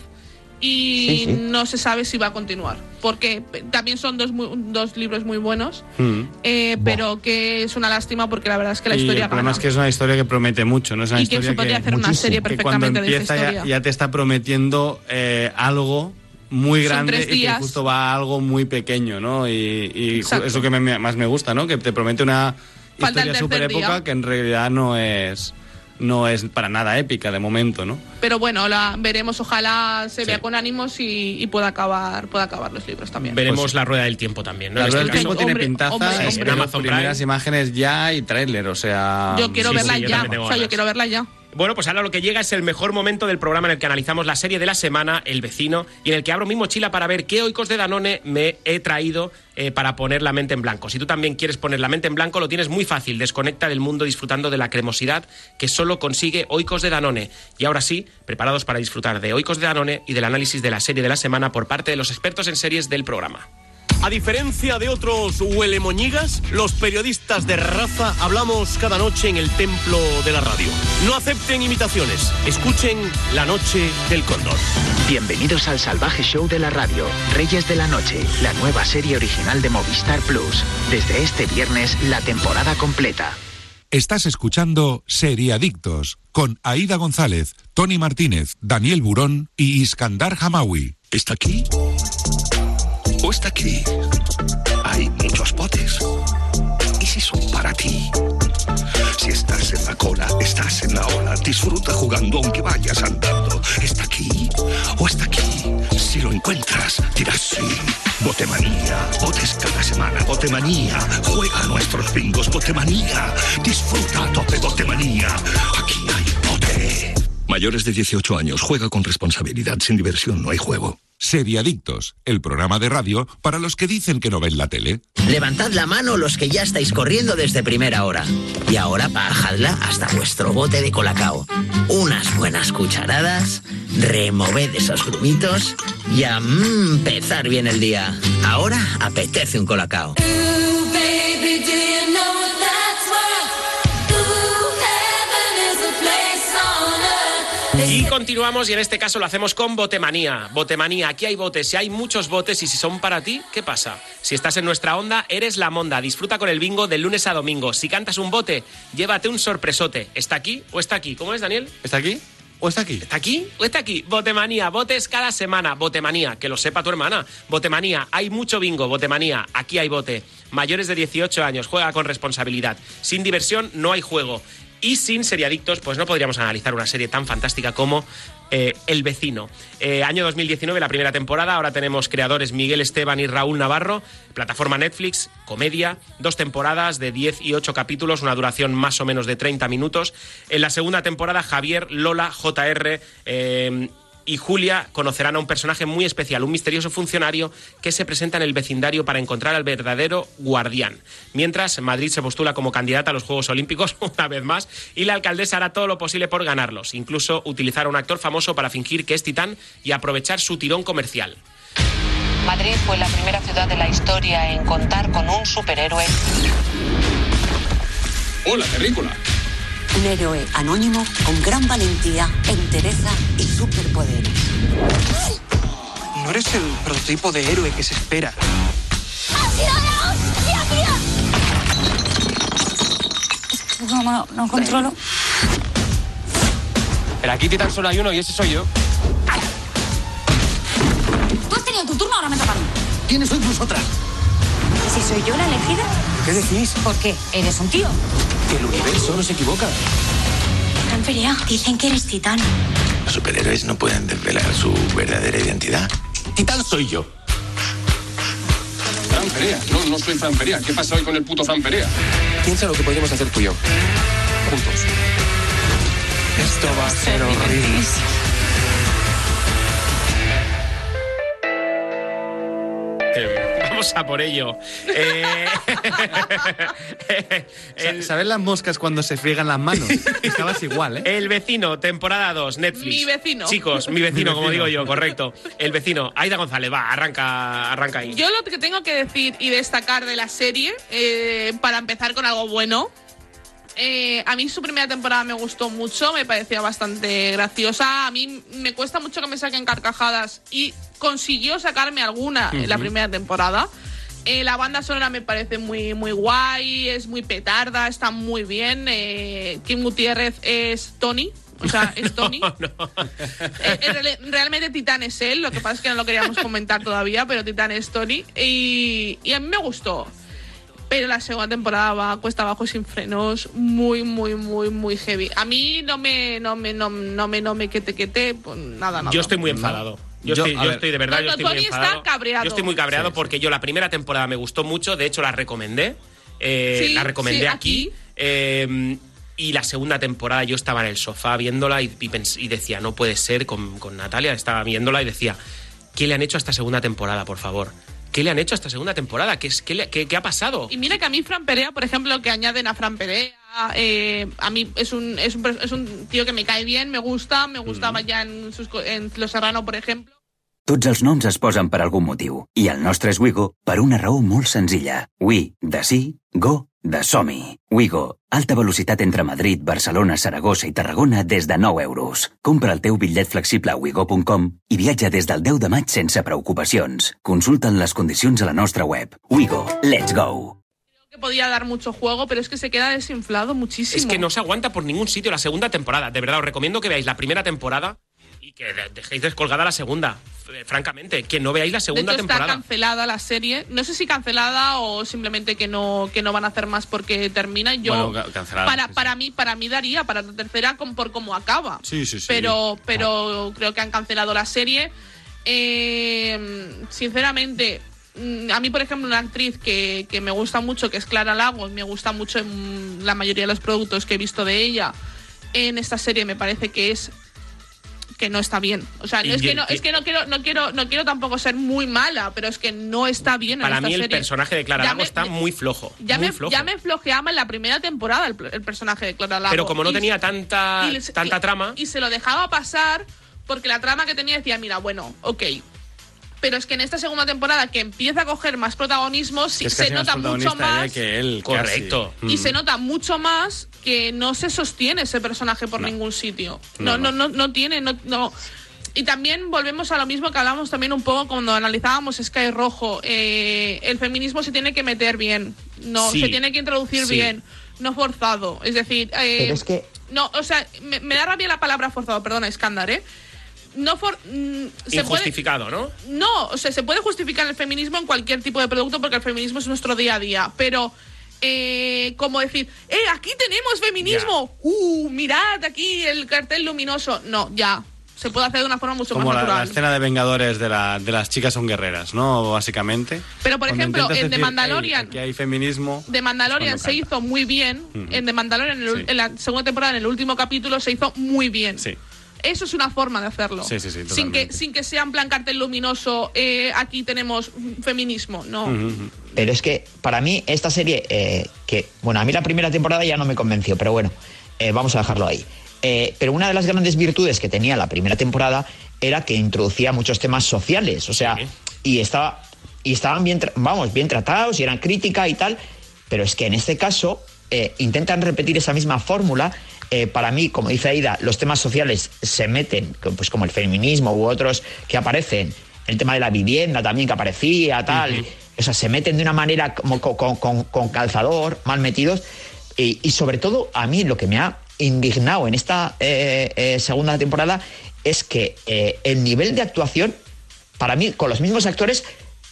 y Sí, sí. no se sabe si va a continuar porque también son dos, muy- dos libros muy buenos Mm. eh, pero que es una lástima porque la verdad es que la y historia el problema gana. es que es una historia que promete mucho, no es una y que historia se podría hacer una muchísimo. serie que cuando perfectamente de esta empieza ya, historia ya te está prometiendo eh, algo muy grande y que justo va a algo muy pequeño, ¿no? Y, y es lo que me- más me gusta, ¿no? Que te promete una Falta historia super época día. que en realidad no es no es para nada épica de momento, ¿no? pero bueno la veremos ojalá se Sí. vea con ánimos y, y pueda acabar pueda acabar los libros también Veremos Pues- la rueda del tiempo también. ¿no? La En verdad este el caso- tiempo tiene hombre, pintaza hombre, y hombre. tenemos Amazon primeras Prime. imágenes ya y tráiler, o sea... yo quiero sí, verla sí, ya o sea yo quiero verla ya Bueno, pues ahora lo que llega es el mejor momento del programa en el que analizamos la serie de la semana, El vecino, y en el que abro mi mochila para ver qué oicos de Danone me he traído eh, para poner la mente en blanco. Si tú también quieres poner la mente en blanco, lo tienes muy fácil. Desconecta del mundo disfrutando de la cremosidad que solo consigue oicos de Danone. Y ahora sí, preparados para disfrutar de oicos de Danone y del análisis de la serie de la semana por parte de los expertos en series del programa. A diferencia de otros huelemoñigas, los periodistas de raza hablamos cada noche en el templo de la radio. No acepten imitaciones, escuchen La Noche del Cóndor. Bienvenidos al salvaje show de la radio, Reyes de la Noche, la nueva serie original de Movistar Plus. Desde este viernes, la temporada completa. Estás escuchando Seriadictos con Aida González, Tony Martínez, Daniel Burón y Iskandar Hamawi. ¿Está aquí? ¿O está aquí? Hay muchos botes. ¿Y si son para ti? Si estás en la cola, estás en la ola. Disfruta jugando aunque vayas andando. ¿Está aquí? ¿O está aquí? Si lo encuentras, dirás sí. Botemanía. Botes cada semana. Botemanía. Juega nuestros bingos. Botemanía. Disfruta a tope Botemanía. Aquí. Mayores de 18 años. Juega con responsabilidad. Sin diversión no hay juego. Seriadictos, el programa de radio para los que dicen que no ven la tele. Levantad la mano los que ya estáis corriendo desde primera hora. Y ahora bajadla hasta vuestro bote de colacao. Unas buenas cucharadas, removed esos grumitos y a mm, empezar bien el día. Ahora apetece un colacao. Y continuamos y en este caso lo hacemos con Botemanía. Botemanía, aquí hay botes, si hay muchos botes y si son para ti, ¿qué pasa? Si estás en nuestra onda, eres la monda. Disfruta con el bingo de lunes a domingo. Si cantas un bote, llévate un sorpresote. ¿Está aquí o está aquí? ¿Cómo es, Daniel? ¿Está aquí? ¿O está aquí? ¿Está aquí o está aquí? Botemanía, botes cada semana. Botemanía, que lo sepa tu hermana. Botemanía, hay mucho bingo. Botemanía, aquí hay bote. Mayores de 18 años, juega con responsabilidad. Sin diversión no hay juego. Y sin seriadictos, pues no podríamos analizar una serie tan fantástica como eh, El vecino. Eh, año 2019, la primera temporada. Ahora tenemos creadores Miguel Esteban y Raúl Navarro. Plataforma Netflix, comedia. Dos temporadas de 10 y 8 capítulos, una duración más o menos de 30 minutos. En la segunda temporada, Javier, Lola, JR. eh, y Julia conocerán a un personaje muy especial, un misterioso funcionario que se presenta en el vecindario para encontrar al verdadero guardián. Mientras, Madrid se postula como candidata a los Juegos Olímpicos una vez más y la alcaldesa hará todo lo posible por ganarlos, incluso utilizar a un actor famoso para fingir que es titán y aprovechar su tirón comercial. Madrid fue la primera ciudad de la historia en contar con un superhéroe. Hola, terrícola. Un héroe anónimo con gran valentía, entereza y superpoderes. No eres el prototipo de héroe que se espera. No, no, no controlo. Pero aquí Titán solo hay uno y ese soy yo. Tú has tenido tu turno, ahora me toca a mí. ¿Quiénes sois vosotras? Si soy yo la elegida, ¿Qué decís? ¿por qué? Eres un tío. Que el universo no se equivoca. Feria, dicen que eres titán. Los superhéroes no pueden desvelar su verdadera identidad. Titán soy yo. Fran Perea. No, no soy Fran Perea. ¿Qué pasa hoy con el puto Fran Perea? Piensa lo que podríamos hacer tú y yo. Juntos. Esto va a ser horrible. Vamos a por ello. Eh, Sa- ¿Sabes las moscas cuando se friegan las manos? Estabas igual, ¿eh? El vecino, temporada 2, Netflix. Mi vecino. Chicos, mi vecino, Mi como digo yo, correcto. El vecino. Aida González, va, arranca, arranca ahí. Yo lo que tengo que decir y destacar de la serie, eh, para empezar con algo bueno, eh, a mí su primera temporada me gustó mucho, me parecía bastante graciosa. A mí me cuesta mucho que me saquen carcajadas y consiguió sacarme alguna en la primera temporada. Eh, la banda sonora me parece muy, muy guay, es muy petarda, está muy bien. Eh, Kim Gutiérrez es Tony, o sea, es Tony. Eh, reali- realmente Titán es él, lo que pasa es que no lo queríamos comentar todavía, pero Titán es Tony. Y, y a mí me gustó. Pero la segunda temporada va cuesta abajo sin frenos, muy, muy, muy, muy heavy. A mí no me, no me, no, no me, no me quete, quete, pues nada, nada. Yo estoy muy enfadado. Yo, Yo, estoy, yo de verdad, No, yo estoy Tony muy está enfadado. cabreado. Yo estoy muy cabreado Sí, sí. porque yo la primera temporada me gustó mucho, de hecho la recomendé. eh, Sí, la recomendé sí, aquí. eh, y la segunda temporada yo estaba en el sofá viéndola y, y decía, no puede ser, con, con Natalia estaba viéndola y decía, ¿qué le han hecho a esta segunda temporada, por favor? ¿Qué le han hecho a esta segunda temporada? ¿Qué, es, qué, le- qué- qué ha pasado? Y mira que a mí Fran Perea, por ejemplo, que añaden a Fran Perea, eh, a mí es un, es, un, es un tío que me cae bien, me gusta, me gustaba ya en, sus co- en Los Serrano, por ejemplo. Tots els noms es posen per algun motiu, i el nostre és Wigo per una raó molt senzilla. We, de sí, go, de som-hi. Wigo, alta velocitat entre Madrid, Barcelona, Saragossa i Tarragona des de 9 euros. Compra el teu bitllet flexible a wigo.com i viatja des del 10 de maig sense preocupacions. Consulta'n les condicions a la nostra web. Wigo, let's go! Que podía dar mucho juego, pero es que se queda desinflado muchísimo. Es que no se aguanta por ningún sitio la segunda temporada. De verdad, os recomiendo que veáis la primera temporada que de- dejéis descolgada la segunda. Eh, Francamente, que no veáis la De segunda hecho, está temporada. cancelada la serie. No sé si cancelada o simplemente que no, que no van a hacer más porque termina. Yo, Bueno, ca- cancelada, para, sí, sí. para mí, para mí daría para la tercera con, por cómo acaba. Sí, sí, sí. Pero, pero creo que han cancelado la serie. Eh, sinceramente, mm, a mí, por ejemplo, una actriz que, que me gusta mucho, que es Clara Lagos, me gusta mucho en la mayoría de los productos que he visto de ella. En esta serie me parece que es que no está bien. O sea, no es que no, es que no quiero, no quiero, no quiero tampoco ser muy mala, pero es que no está bien Para en esta mí el serie. personaje de Clara Ya Lago me- está muy flojo. Ya muy me, flojo. ya me flojeaba en la primera temporada el, el personaje de Clara Lago. Pero como no Y- tenía tanta, y tanta trama, Y se lo dejaba pasar porque la trama que tenía decía, mira, bueno, ok. Pero es que en esta segunda temporada que empieza a coger más protagonismo, Que se nota mucho más. que él. Correcto. Y Mm. se nota mucho más que no se sostiene ese personaje por ningún sitio. No, No, no, no, no tiene, no, no. Y también volvemos a lo mismo que hablamos también un poco cuando analizábamos Sky Rojo. Eh, el feminismo se tiene que meter bien, no, Sí. se tiene que introducir Sí. bien, no forzado. Es decir, eh, Pero es que no, o sea, me, me da rabia la palabra forzado, perdona, escándalo, ¿eh? No for, mm, se puede, injustificado, ¿no? no, o sea, se puede justificar el feminismo en cualquier tipo de producto porque el feminismo es nuestro día a día, pero eh, como decir, ¡eh, aquí tenemos feminismo! ¡Uh, mirad aquí el cartel luminoso! No, ya, se puede hacer de una forma mucho Como más la, la natural. escena de Vengadores de, la, de las chicas son guerreras, ¿no? Básicamente. Pero, por Cuando ejemplo, en The Mandalorian- "Ey, aquí hay feminismo. De Mandalorian se hizo muy bien, en The Mandalorian, en, el- Sí. en la segunda temporada, en el último capítulo, se hizo muy bien. Sí. Eso es una forma de hacerlo. Sí, sí, sí, sin que, sin que sea en plan cartel luminoso, eh, aquí tenemos feminismo, no. Pero es que para mí esta serie, eh, que, bueno, a mí la primera temporada ya no me convenció, pero bueno, eh, vamos a dejarlo ahí. Eh, pero una de las grandes virtudes que tenía la primera temporada era que introducía muchos temas sociales, o sea, y estaba y estaban bien, tra- vamos, bien tratados y eran crítica y tal, pero es que en este caso eh, intentan repetir esa misma fórmula. Eh, para mí, como dice Aida, los temas sociales se meten, pues como el feminismo u otros que aparecen el tema de la vivienda también que aparecía, tal. O sea, se meten de una manera como con, con- con- con calzador, mal metidos. Y, y sobre todo, a mí lo que me ha indignado en esta eh, eh, segunda temporada es que el nivel de actuación, para mí, con los mismos actores,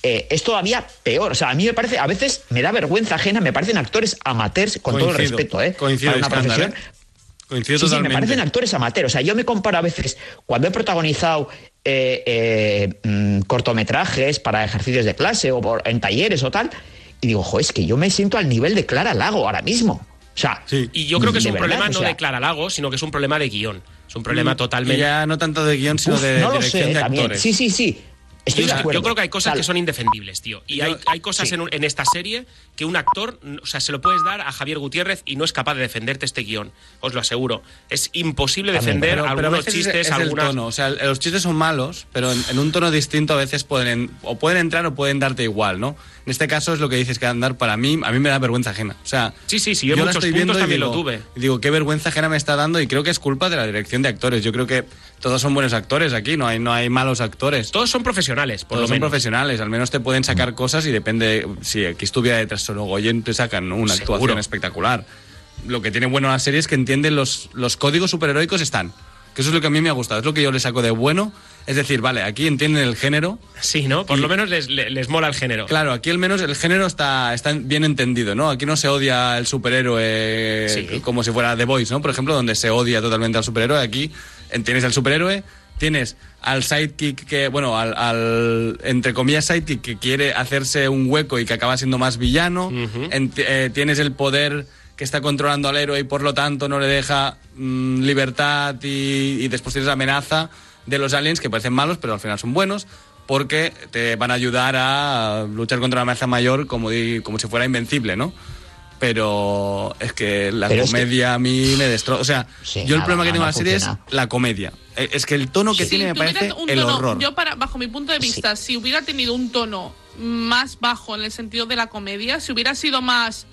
eh, es todavía peor. O sea, a mí me parece, a veces me da vergüenza ajena, me parecen actores amateurs, con todo el respeto, ¿eh? coincido, para una profesión. ¿eh? Coincido Sí, sí, me parecen actores amateurs. O sea, yo me comparo a veces cuando he protagonizado eh, eh, mm, cortometrajes para ejercicios de clase o por- en talleres o tal, y digo, jo, es que yo me siento al nivel de Clara Lago ahora mismo. O sea, Y yo creo que es un verdad, problema o no sea, de Clara Lago, sino que es un problema de guion. Es un problema Mm, totalmente. ya no tanto de guion, sino uf, de no lo dirección sé, de también. actores. Sí, sí, sí. Estoy yo, de acuerdo. yo creo que hay cosas Tal. que son indefendibles, tío. Y hay, hay cosas en, en esta serie que un actor, o sea, se lo puedes dar a Javier Gutiérrez y no es capaz de defenderte este guion. Os lo aseguro. Es imposible defender Pero- pero algunos es- chistes, es el algunas. tono. O sea, los chistes son malos, pero en, en un tono distinto a veces pueden o pueden entrar o pueden darte igual, ¿no? En este caso es lo que dices que andar para mí, a mí me da vergüenza ajena. O sea, Sí, sí, sí, yo muchos estoy puntos viendo y también lo digo- tuve. y digo, qué vergüenza ajena me está dando y creo que es culpa de la dirección de actores. Yo creo que todos son buenos actores aquí, no hay, no hay malos actores. Todos son profesionales, por Todos lo son menos. profesionales, al menos te pueden sacar cosas y depende, si aquí estuviera detrás solo Goyen, te sacan ¿no? una Seguro. actuación espectacular. Lo que tiene bueno la serie es que entienden los, los códigos superheroicos están. Que eso es lo que a mí me ha gustado, es lo que yo le saco de bueno. Es decir, vale, aquí entienden el género. Sí, ¿no? Por lo menos les, les, les mola el género. Claro, aquí al menos el género está, está bien entendido, ¿no? Aquí no se odia el superhéroe Sí. como si fuera The Voice, ¿no? Por ejemplo, donde se odia totalmente al superhéroe. Aquí tienes al superhéroe, tienes al sidekick que, bueno, al, al, entre comillas sidekick que quiere hacerse un hueco y que acaba siendo más villano. En- eh, tienes el poder que está controlando al héroe y por lo tanto no le deja mm, libertad y, y después tienes la amenaza de los aliens que parecen malos pero al final son buenos porque te van a ayudar a luchar contra una amenaza mayor como, como si fuera invencible, ¿no? Pero es que la Pero es que- comedia a mí me destroza. O sea, Sí, yo el nada, problema que tengo en la serie es la comedia. Eh, Es que el tono que Si tiene me tuviera parece un el tono- horror. Yo, para, bajo mi punto de vista, si hubiera tenido un tono más bajo en el sentido de la comedia, si hubiera sido más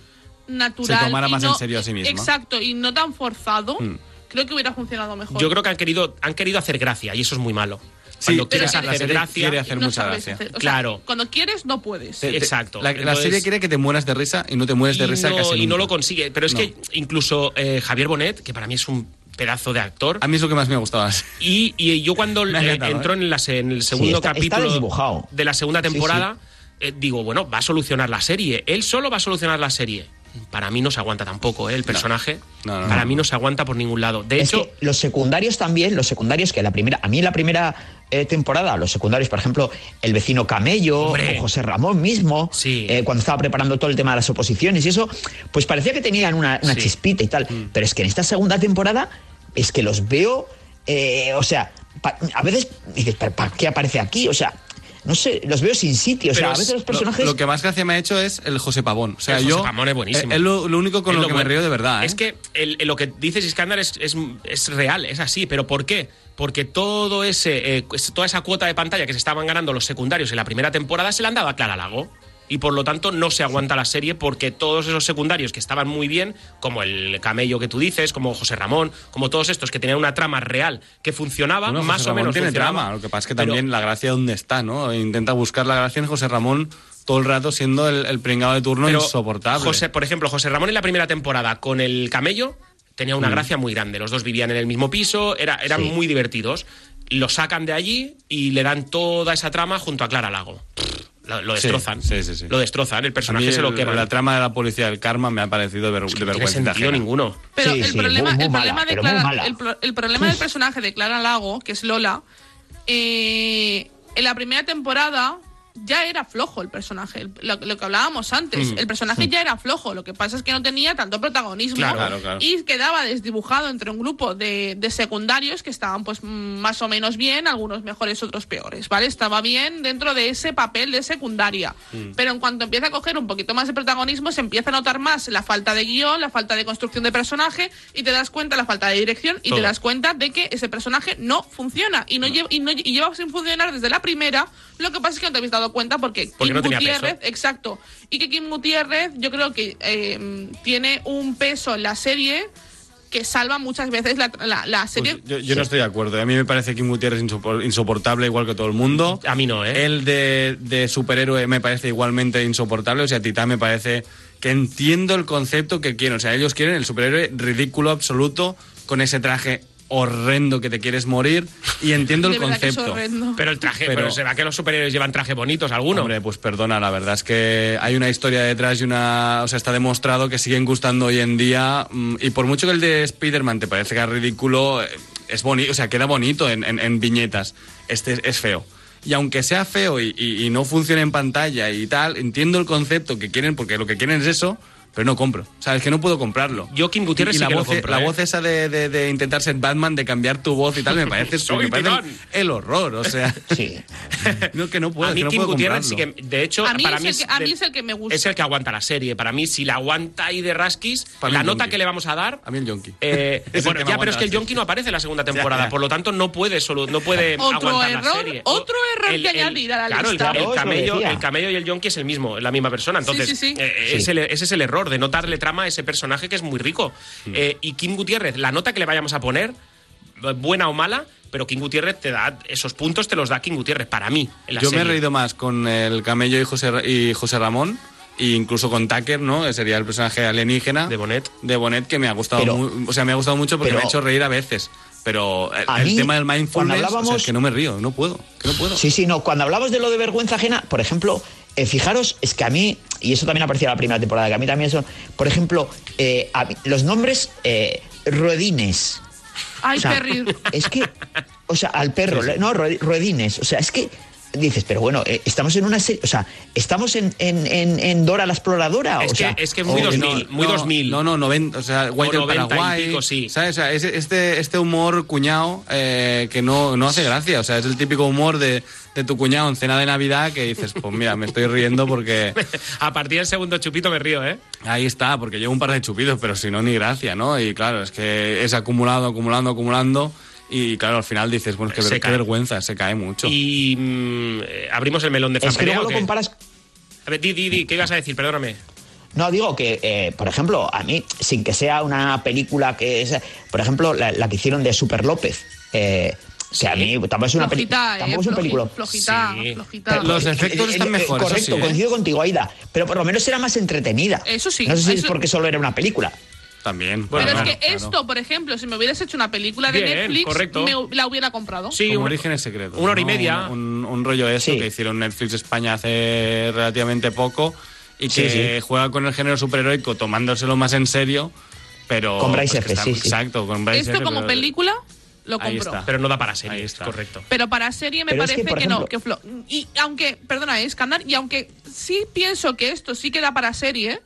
natural. Se tomara más no- en serio a sí misma. Exacto, y no tan forzado, Mm. creo que hubiera funcionado mejor. Yo creo que han querido, han querido hacer gracia y eso es muy malo. Sí, Cuando quieres la hacer serie gracia, quiere hacer no mucha gracia. hacer- o sea, Claro. cuando quieres, no puedes. Te- te- Exacto. La, la Entonces- serie quiere que te mueras de risa y no te mueres de risa no, casi y no nunca. lo consigue. Pero es No. que incluso eh, Javier Bonet, que para mí es un pedazo de actor, A mí es lo que más me gustaba. y, y yo cuando eh, entró en, la en el segundo está- está capítulo desdibujado. de la segunda Sí, sí. temporada, eh, digo, bueno, va a solucionar la serie. Él solo va a solucionar la serie. Para mí no se aguanta tampoco, ¿eh? el personaje. No, no, para no. mí no se aguanta por ningún lado. De es hecho, que los secundarios también, los secundarios que la primera, a mí en la primera eh, temporada, los secundarios, por ejemplo, el vecino Camello, Hombre. o José Ramón mismo, Sí. eh, cuando estaba preparando todo el tema de las oposiciones y eso, pues parecía que tenían una, una Sí. chispita y tal. Mm. Pero es que en esta segunda temporada es que los veo, eh, o sea, pa- a veces dices, ¿pero para qué aparece aquí? O sea, no sé, los veo sin sitio. O sea, a veces es- los personajes. Lo, lo que más gracia me ha hecho es el José Pavón. O sea, El José yo. Pavón es buenísimo. Es lo, lo único con Es lo, que bueno. me río de verdad. ¿eh? Es que el- el- lo que dices, Iskandar, es, es, es real, es así. ¿Pero por qué? Porque todo ese, eh, toda esa cuota de pantalla que se estaban ganando los secundarios en la primera temporada se la han dado a Clara Lago. Y por lo tanto no se aguanta la serie porque todos esos secundarios que estaban muy bien, como el camello que tú dices, como José Ramón, como todos estos que tenían una trama real que funcionaba, Bueno, más José o Ramón menos tiene funcionaba. trama. Lo que pasa es que Pero- también la gracia dónde está, ¿no? Intenta buscar la gracia en José Ramón todo el rato siendo el, el pringado de turno Pero insoportable. José, por ejemplo, José Ramón en la primera temporada con el camello tenía una Mm. gracia muy grande. Los dos vivían en el mismo piso, era, eran Sí. muy divertidos. Lo sacan de allí y le dan toda esa trama junto a Clara Lago. Lo, destrozan. sí, sí, sí. Lo destrozan. El personaje se lo queman. La trama de la policía del karma me ha parecido de, ver- de no vergüenza. sentido ninguno. Pero Sí, el, sí, problema, muy- muy el, mala, problema de pero muy Clara- mala. el pro- el problema del personaje de Clara Lago, que es Lola, eh, en la primera temporada ya era flojo el personaje, el- lo, lo que hablábamos antes. Mm. El personaje ya era flojo, lo que pasa es que no tenía tanto protagonismo Claro, claro, claro. y quedaba desdibujado entre un grupo de, de secundarios que estaban pues mm, más o menos bien, algunos mejores, otros peores, ¿vale? Estaba bien dentro de ese papel de secundaria. Mm. Pero en cuanto empieza a coger un poquito más de protagonismo, se empieza a notar más la falta de guion, la falta de construcción de personaje y te das cuenta la falta de dirección y Todo. te das cuenta de que ese personaje no funciona y no, Lleva, y no y lleva sin funcionar desde la primera. Lo que pasa es que no te habéis dado cuenta porque, Porque Kim no tenía Gutiérrez, peso. exacto, y que Kim Gutiérrez yo creo que eh, tiene un peso en la serie que salva muchas veces la, la- la serie. Pues yo, yo no estoy de acuerdo. A mí me parece Kim Gutiérrez insopor- insoportable igual que todo el mundo. A mí no, ¿eh? El de, de superhéroe me parece igualmente insoportable. O sea, Titán me parece que entiendo el concepto que quieren. O sea, ellos quieren el superhéroe ridículo absoluto con ese traje horrendo que te quieres morir y entiendo el De verdad que es concepto. Pero el traje, Pero- pero, se va que los superhéroes llevan trajes bonitos, alguno. Hombre, pues perdona, la verdad es que hay una historia detrás y una. O sea, está demostrado que siguen gustando hoy en día. mm, Y por mucho que el de Spider-Man te parezca ridículo, eh, es bonito, o sea, queda bonito en, en- en viñetas. Este es feo. Y aunque sea feo y, y- y no funcione en pantalla y tal, entiendo el concepto que quieren, porque lo que quieren es eso, pero no compro. O sea, es que no puedo comprarlo. Yo, Kim Gutiérrez, y, y sí la que lo voz, compro, la ¿eh? voz esa de, de- de intentar ser Batman, de cambiar tu voz y tal, me parece, Soy me parece Titán. el horror. O sea, Sí. no, que no puedo, a mí que no Kim puedo Gutiérrez sí que, de hecho, a mí, para es, mí el que, a mí es el que me gusta. es el que aguanta la serie. Para mí, si la aguanta ahí de Para mí la nota que le vamos a dar. A mí el yonki. eh, bueno, ya, pero es que el yonki no aparece en la segunda temporada, por lo tanto no puede solo, no puede Otro aguantar la error, serie. otro error El- que añadir a la claro, el- lista. El, camello, el camello y el yonki es el mismo, la misma persona. Entonces, sí, sí. eh, Sí. Ese es el error de no darle trama a ese personaje que es muy rico. Mm. Eh, y Kim Gutiérrez, la nota que le vayamos a poner, eh, buena o mala, pero Kim Gutiérrez te da esos puntos, te los da Kim Gutiérrez, para mí. en la Yo me he reído más con el camello y José, y José Ramón, e incluso con Tucker, ¿no? Que sería el personaje alienígena De Bonet. de Bonet, que me ha gustado, Pero- mu- o sea, me ha gustado mucho porque pero- me ha hecho reír a veces. Pero el, A el mí, tema del mindfulness, o sea, hablábamos- es que no me río, no puedo, que no puedo. Sí, sí, no. Cuando hablamos de lo de vergüenza ajena, por ejemplo, eh, fijaros, es que a mí, y eso también aparecía en la primera temporada, que a mí también son, por ejemplo, eh, a mí- los nombres eh, ruedines. Ay, O sea. Es que, o sea, al perro, no, ruedines. O sea, es que dices, pero bueno, eh, estamos en una serie, o sea, estamos en, en, en, en Dora la exploradora. Es o que- sea, es que es muy o- 2000. muy no, 2000. No, no, 90, o sea, White del 90 y Paraguay. pico, sí. ¿Sabes? O sea, ese- este, este humor cuñado eh, que no, no hace gracia. O sea, es el típico humor de, de tu cuñado en cena de Navidad que dices, pues mira, me estoy riendo porque A partir del segundo chupito me río, ¿eh? ahí está, porque llevo un par de chupitos, pero si no, ni gracia, ¿no? Y claro, es que es acumulado, acumulando, acumulando. Y claro, al final dices, bueno, es que Se ver- qué vergüenza, se cae mucho. Y mm, eh, abrimos el melón de es que Fran luego Perea, lo comparas A ver, di, di, di, ¿qué ibas a decir? Perdóname. No, digo que, eh, por ejemplo, a mí, sin que sea una película que es. Por ejemplo, la, la que hicieron de Super López. eh, que a mí tampoco es una película. Eh, Tampoco es un película. Flojita, Sí. flojita. Los efectos están mejores, Correcto, sí, ¿eh? coincido contigo, Aida. Pero por lo menos era más entretenida. Eso sí, No sé si es porque solo era una película. También. Bueno, Pero claro, es que claro. esto, por ejemplo, si me hubieras hecho una película de Bien, Netflix, correcto. me la hubiera comprado. Sí, Como un- Orígenes Secretos. una hora y ¿no? media. Un, un rollo eso Sí. que hicieron Netflix España hace relativamente poco y que sí. juega con el género superheroico tomándoselo más en serio, pero... Con Bryce pues que F, está- sí, sí. Exacto, con Bryce Esto F, como pero- película, lo está. Pero no da para serie, Ahí está. correcto. Pero para serie me Pero es parece que, no, ejemplo- que flo- Y aunque, perdona, es escándalo, y aunque sí pienso que esto sí queda para serie,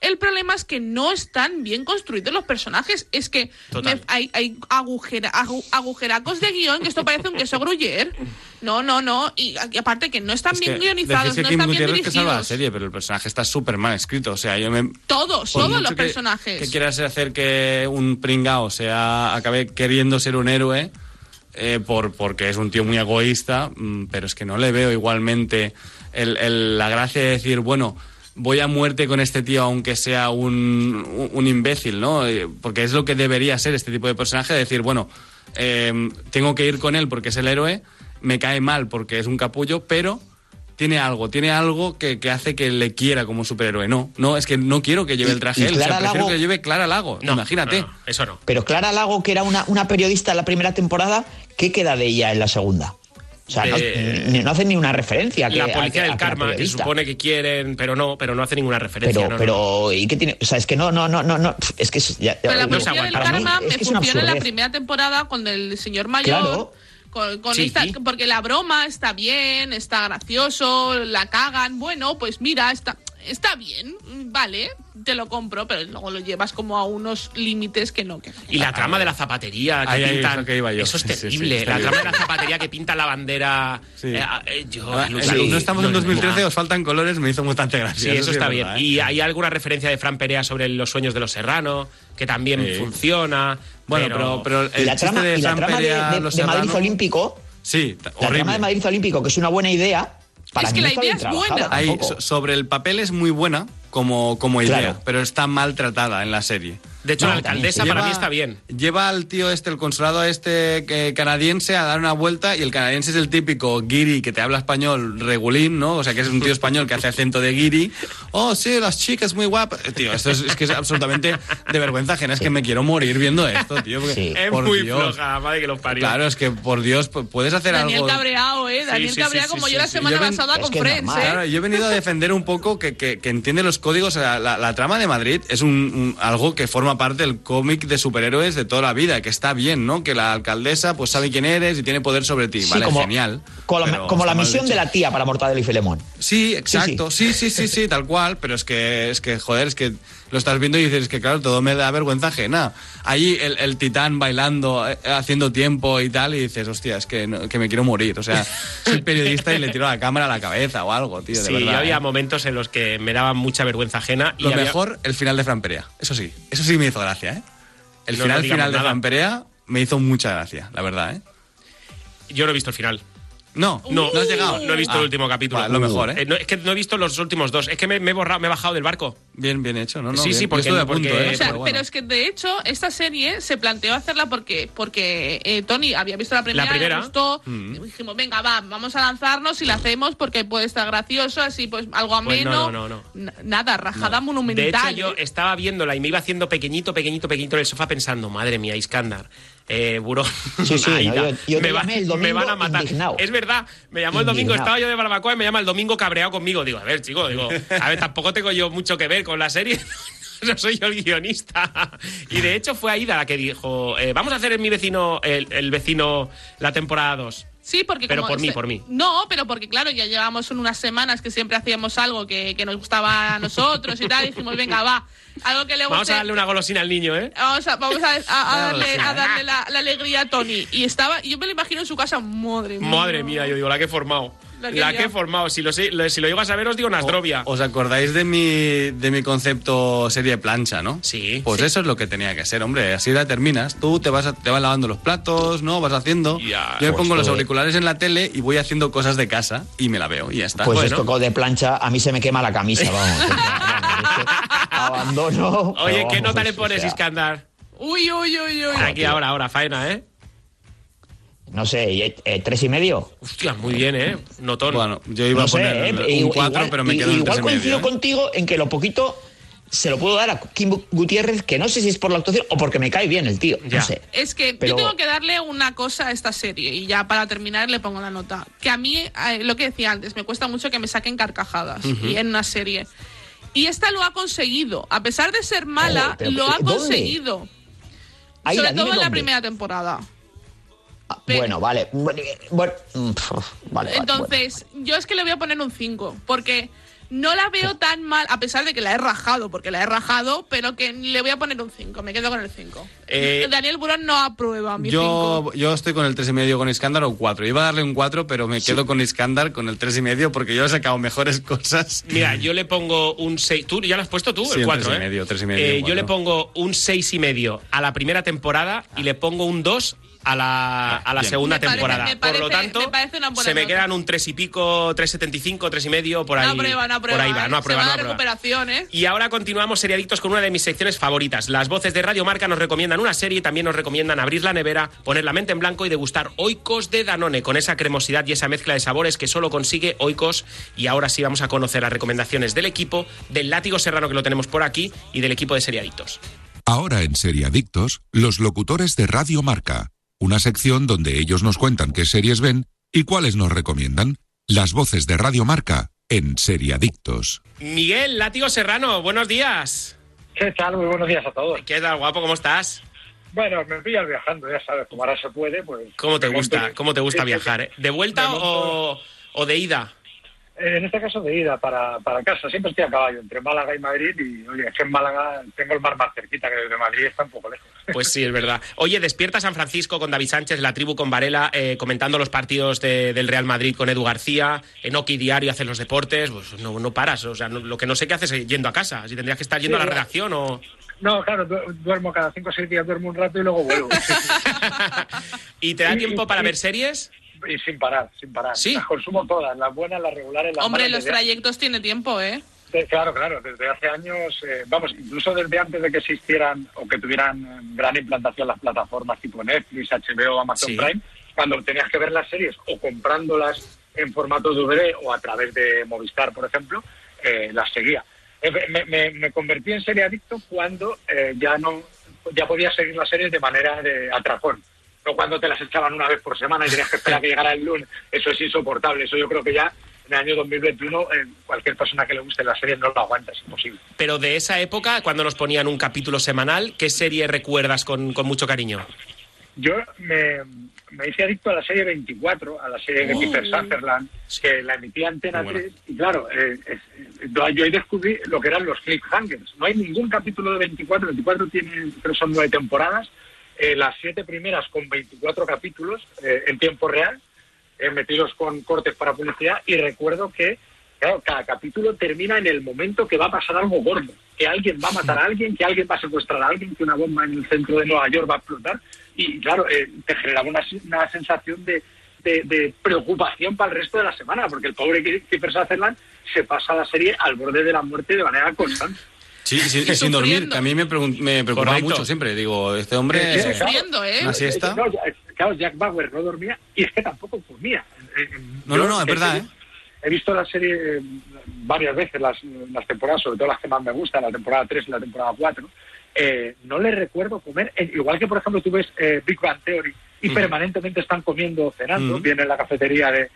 el problema es que no están bien construidos los personajes. Es que me- hay, hay agujera- agu- agujeracos de guion que esto parece un queso gruyer. No, no, no. Y, y aparte que no están Es bien guionizados, no están bien Gutiérrez que salva la dirigidos. serie, pero el personaje está súper mal escrito. O sea, yo me... Todos, todos los que- personajes. Que quieras hacer que un pringao sea, acabe queriendo ser un héroe eh, por, porque es un tío muy egoísta, mm, pero es que no le veo igualmente el- el- la gracia de decir, bueno, voy a muerte con este tío aunque sea un, un- imbécil, ¿no? Eh, Porque es lo que debería ser este tipo de personaje, decir, bueno, eh, tengo que ir con él porque es el héroe, me cae mal porque es un capullo, pero tiene algo, tiene algo que, que hace que le quiera como superhéroe. No, no, es que no quiero que lleve el traje él, o sea, Clara prefiero Lago- que lleve Clara Lago, No, imagínate. no, no, eso no. Pero Clara Lago, que era una, una periodista en la primera temporada, ¿qué queda de ella en la segunda? O sea, no, De- no hacen ni una referencia. que- La a policía del a karma, que supone que quieren, pero no, pero no hace ninguna referencia. Pero, no, no. pero, ¿y qué tiene? O sea, es que no, no, no, no, no. Es que es, ya- Pero la policía del mí karma es me funciona en la primera temporada con el señor mayor. Claro. Con, con Sí. esta- porque la broma está bien, está gracioso, la cagan. Bueno, pues mira, está, está bien, vale, te lo compro, pero luego lo llevas como a unos límites que no. Que, Y la trama de la zapatería que Ahí, pintan. es lo que iba yo. Eso es Sí, sí, sí, terrible. está la trama de la zapatería que pinta la bandera. Sí. eh, eh, yo Ah. No estamos en No, 2013, no. os faltan colores, me hizo bastante Sí, gracia. eso sí está es bien. verdad, ¿eh? Y hay alguna referencia de Fran Perea sobre los sueños de los serranos, que también Sí. funciona. Bueno, pero, pero Y el la chiste trama, de y la trama de, Perea, de- Los de Madrid Olímpico, Sí, la trama de Madrid Olímpico, que es una buena idea, para Es que la idea es buena. Ahí, sobre el papel es muy buena como, como idea, Claro. pero está mal tratada en la serie. De hecho, No, la alcaldesa sí. para Lleva- mí está bien. Lleva al tío este, el consulado este que- canadiense, a dar una vuelta y el canadiense es el típico guiri que te habla español regulín, ¿no? O sea, que es un tío español que hace acento de guiri. Oh, sí, las chicas muy guapas. Eh, Tío, esto es, es que es absolutamente de vergüenza ajena. Es que me quiero morir viendo esto, tío. porque, Sí. Es por muy Dios. floja, madre que los parió. Claro, es que por Dios, pu- puedes hacer Daniel algo. cabreado, ¿eh? Daniel sí, sí, cabreado sí, como sí, yo la semana Yo ven- pasada es con es Friends. ¿eh? Claro, yo he venido a defender un poco que, que- que entiende los códigos. sea, la, la trama de Madrid es un, un- algo que forma parte del cómic de superhéroes de toda la vida, que está bien, ¿no? Que la alcaldesa pues sabe quién eres y tiene poder sobre ti. Sí, vale, como, genial. Como, la- como misión de la tía para Mortadelo y Filemón. Sí, exacto. Sí, sí, sí, sí, tal cual. Pero es que, es que, joder, es que lo estás viendo y dices que, claro, todo me da vergüenza ajena. Ahí el, el titán bailando, eh, haciendo tiempo y tal, y dices, hostia, es que, no- que me quiero morir. O sea, soy periodista y le tiro la cámara a la cabeza o algo, tío, de Sí, verdad. había ¿eh? momentos en los que me daba mucha vergüenza ajena. Y Lo había- mejor, el final de Fran Perea. Eso sí, eso sí me hizo gracia, ¿eh? El No, final no final de. Fran Perea me hizo mucha gracia, la verdad, ¿eh? Yo no he visto el final. No, No, no has llegado. No he visto Ah, el último capítulo. vale, lo mejor, ¿eh? no, es que no he visto los últimos dos. Es que me, me he borrado, me he bajado del barco. Bien, bien hecho, ¿no? no Sí, bien. sí, porque- a punto, porque- ¿eh? O sea, Pero bueno. pero es que de hecho esta serie se planteó hacerla porque porque eh, Tony había visto la primera, La primera. le gustó, Mm. dijimos, venga, va, vamos a lanzarnos y la hacemos porque puede estar gracioso, así pues algo Pues no, ameno. no, no, N- Nada, rajada De monumental. hecho, yo estaba viéndola y me iba haciendo pequeñito, pequeñito, pequeñito en el sofá pensando, madre mía, Iskandar, eh, Burón, Sí, sí, no, yo- yo me, va- llamé el me domingo van a matar. indignado. Es verdad, me llamó el domingo, Indignado. estaba yo de barbacoa y me llama el domingo cabreado conmigo. Digo, a ver, chico, digo, a ver, tampoco tengo yo mucho que ver con la serie. No soy yo el guionista. Y de hecho fue Aida la que dijo, eh, vamos a hacer en mi vecino, el, el vecino, la temporada 2. Sí, porque Pero como por mí, se- por mí. No, pero porque claro, ya llevamos unas semanas que siempre hacíamos algo que, que nos gustaba a nosotros y tal, y dijimos, venga, va, algo que le guste. Vamos a darle una golosina al niño, ¿eh? Vamos a, vamos a, a- a darle, a darle la, la alegría a Tony. Y estaba, yo me lo imagino en su casa, madre mía. Madre mía, yo digo, la que he formado. La La que he formado. Si lo, si lo llego a saber, os digo Nasdrovia. ¿Os acordáis de mi, de mi concepto serie plancha, no? Sí. Pues eso es lo que tenía que ser, hombre. Así la terminas. Tú te vas, a- te vas lavando los platos, ¿no? Vas haciendo. Ya. Yo me pongo Pues, los auriculares en la tele y voy haciendo cosas de casa y me la veo y ya está. Pues Bueno. esto de plancha, a mí se me quema la camisa, vamos. Abandono. Oye, ¿qué nota le pones, Iskandar? Uy, uy, uy, uy. Aquí, ahora, ahora, faena, ¿eh? No sé, ¿y, eh, tres y medio. Hostia, muy bien, ¿eh? Notón. Bueno, yo iba no a sé, poner eh, un igual- 4, pero me quedo en Igual 3 y coincido medio. ¿eh? contigo en que lo poquito se lo puedo dar a Kim Gutiérrez, que no sé si es por la actuación o porque me cae bien el tío. Ya. No sé. Es que Pero- yo tengo que darle una cosa a esta serie y ya para terminar le pongo la nota. Que a mí, eh, lo que decía antes, me cuesta mucho que me saquen carcajadas y en una serie. Y esta lo ha conseguido. A pesar de ser mala, lo ha ¿dónde? conseguido. Sobre todo en la dónde. primera temporada. Ah, Pe- Bueno, vale. Bueno, eh, mm, vale, vale, Entonces, yo es que le voy a poner un 5, porque no la veo tan mal, a pesar de que la he rajado, porque la he rajado, pero que le voy a poner un 5, me quedo con el 5. Eh, Daniel Burón no aprueba mi 5. Yo, yo estoy con el 3 y medio con Iskandar o 4. Iba a darle un 4, pero me quedo con Iskandar con el 3 y medio porque yo he sacado mejores cosas. Mira, yo le pongo un 6. ¿Tú ya lo has puesto tú? Sí, el un 4, tres y ¿eh? medio, tres y medio, Eh, cuatro. yo le pongo un 6 y medio a la primera temporada y le pongo un 2 a la, a la segunda Me parece- temporada. por lo tanto, me se me nota. quedan un 3 y pico, 3,75, 3 y medio, por ahí. no aprueba, no aprueba. por ahí va, ¿eh? no aprueba, no a aprueba. recuperación, ¿eh? Y ahora continuamos seriadictos con una de mis secciones favoritas. Las voces de Radio Marca nos recomiendan una serie y también nos recomiendan abrir la nevera, poner la mente en blanco y degustar Oikos de Danone con esa cremosidad y esa mezcla de sabores que solo consigue Oikos. Y ahora sí vamos a conocer las recomendaciones del equipo, del látigo serrano que lo tenemos por aquí y del equipo de seriadictos. Ahora en Seriadictos, los locutores de Radio Marca, una sección donde ellos nos cuentan qué series ven y cuáles nos recomiendan. Las voces de Radio Marca en Seriadictos. Miguel, látigo serrano, buenos días. ¿Qué tal? Muy buenos días a todos. ¿Qué tal, guapo? ¿Cómo estás? Bueno, me pillas viajando, ya sabes, como ahora se puede, pues... ¿Cómo te gusta? monto- ¿Cómo te gusta Sí, sí, viajar? eh? ¿De vuelta o, o de ida? Eh, En este caso de ida para, para casa, siempre estoy a caballo, entre Málaga y Madrid, y oye, es que en Málaga tengo el mar más cerquita, que desde Madrid está un poco lejos. Pues sí, es verdad. Oye, despierta San Francisco con David Sánchez, la tribu con Varela, eh, comentando los partidos de- del Real Madrid con Edu García, en Oki Diario haces los deportes, pues no, no paras. O sea, no- lo que no sé qué haces es yendo a casa. Si tendrías que estar yendo Sí, a la redacción o... No, claro, du- duermo cada cinco o seis días, duermo un rato y luego vuelvo. ¿Y te da tiempo para ver series? Y sin parar, sin parar. Sí. Las consumo todas, las buenas, las regulares, las Hombre, malas, los trayectos tiene tiempo, ¿eh? De- claro, claro, desde hace años, eh, vamos, incluso desde antes de que existieran o que tuvieran gran implantación las plataformas tipo Netflix, HBO, Amazon Sí. Prime, cuando tenías que ver las series o comprándolas en formato DVD o a través de Movistar, por ejemplo, eh, las seguía. Eh, me, me- me convertí en serie adicto cuando eh, ya no ya podía seguir las series de manera de atracón. No cuando te las echaban una vez por semana y tenías que esperar a que llegara el lunes. Eso es insoportable. Eso yo creo que ya en el año 2021 eh, cualquier persona que le guste la serie no lo aguanta, es imposible. Pero de esa época, cuando nos ponían un capítulo semanal, ¿qué serie recuerdas con, con mucho cariño? Yo me, me hice adicto a la serie 24, a la serie de Oh. Sutherland, que la emitía Antena. 3. Y claro, eh, es- yo ahí descubrí lo que eran los cliffhangers. No hay ningún capítulo de 24. 24 tiene, creo son nueve temporadas. Eh, las siete primeras con 24 capítulos eh, en tiempo real, eh, metidos con cortes para publicidad. Y recuerdo que cada capítulo termina en el momento que va a pasar algo gordo, que alguien va a matar a alguien, que alguien va a secuestrar a alguien, que una bomba en el centro de Nueva York va a explotar. Y claro, te generaba una, sensación de, de- de preocupación para el resto de la semana, porque el pobre Kiefer Sutherland se pasa la serie al borde de la muerte de manera constante. Sí, sí, y sin dormir, que a mí me, pregun- me preocupaba Correcto. mucho siempre. Digo, este hombre... Claro. Sufriendo, ¿eh? Una siesta. No, ya- claro, Jack Bauer no dormía y es que tampoco comía. Eh, No, yo, no, no, es verdad, ¿eh? He visto la serie eh, varias veces, las, las temporadas, sobre todo las que más me gustan, la temporada 3 y la temporada 4. Eh, no le recuerdo comer, eh, igual que por ejemplo tú ves eh, Big Bang Theory y permanentemente están comiendo o cenando, Ujú. bien en la cafetería de,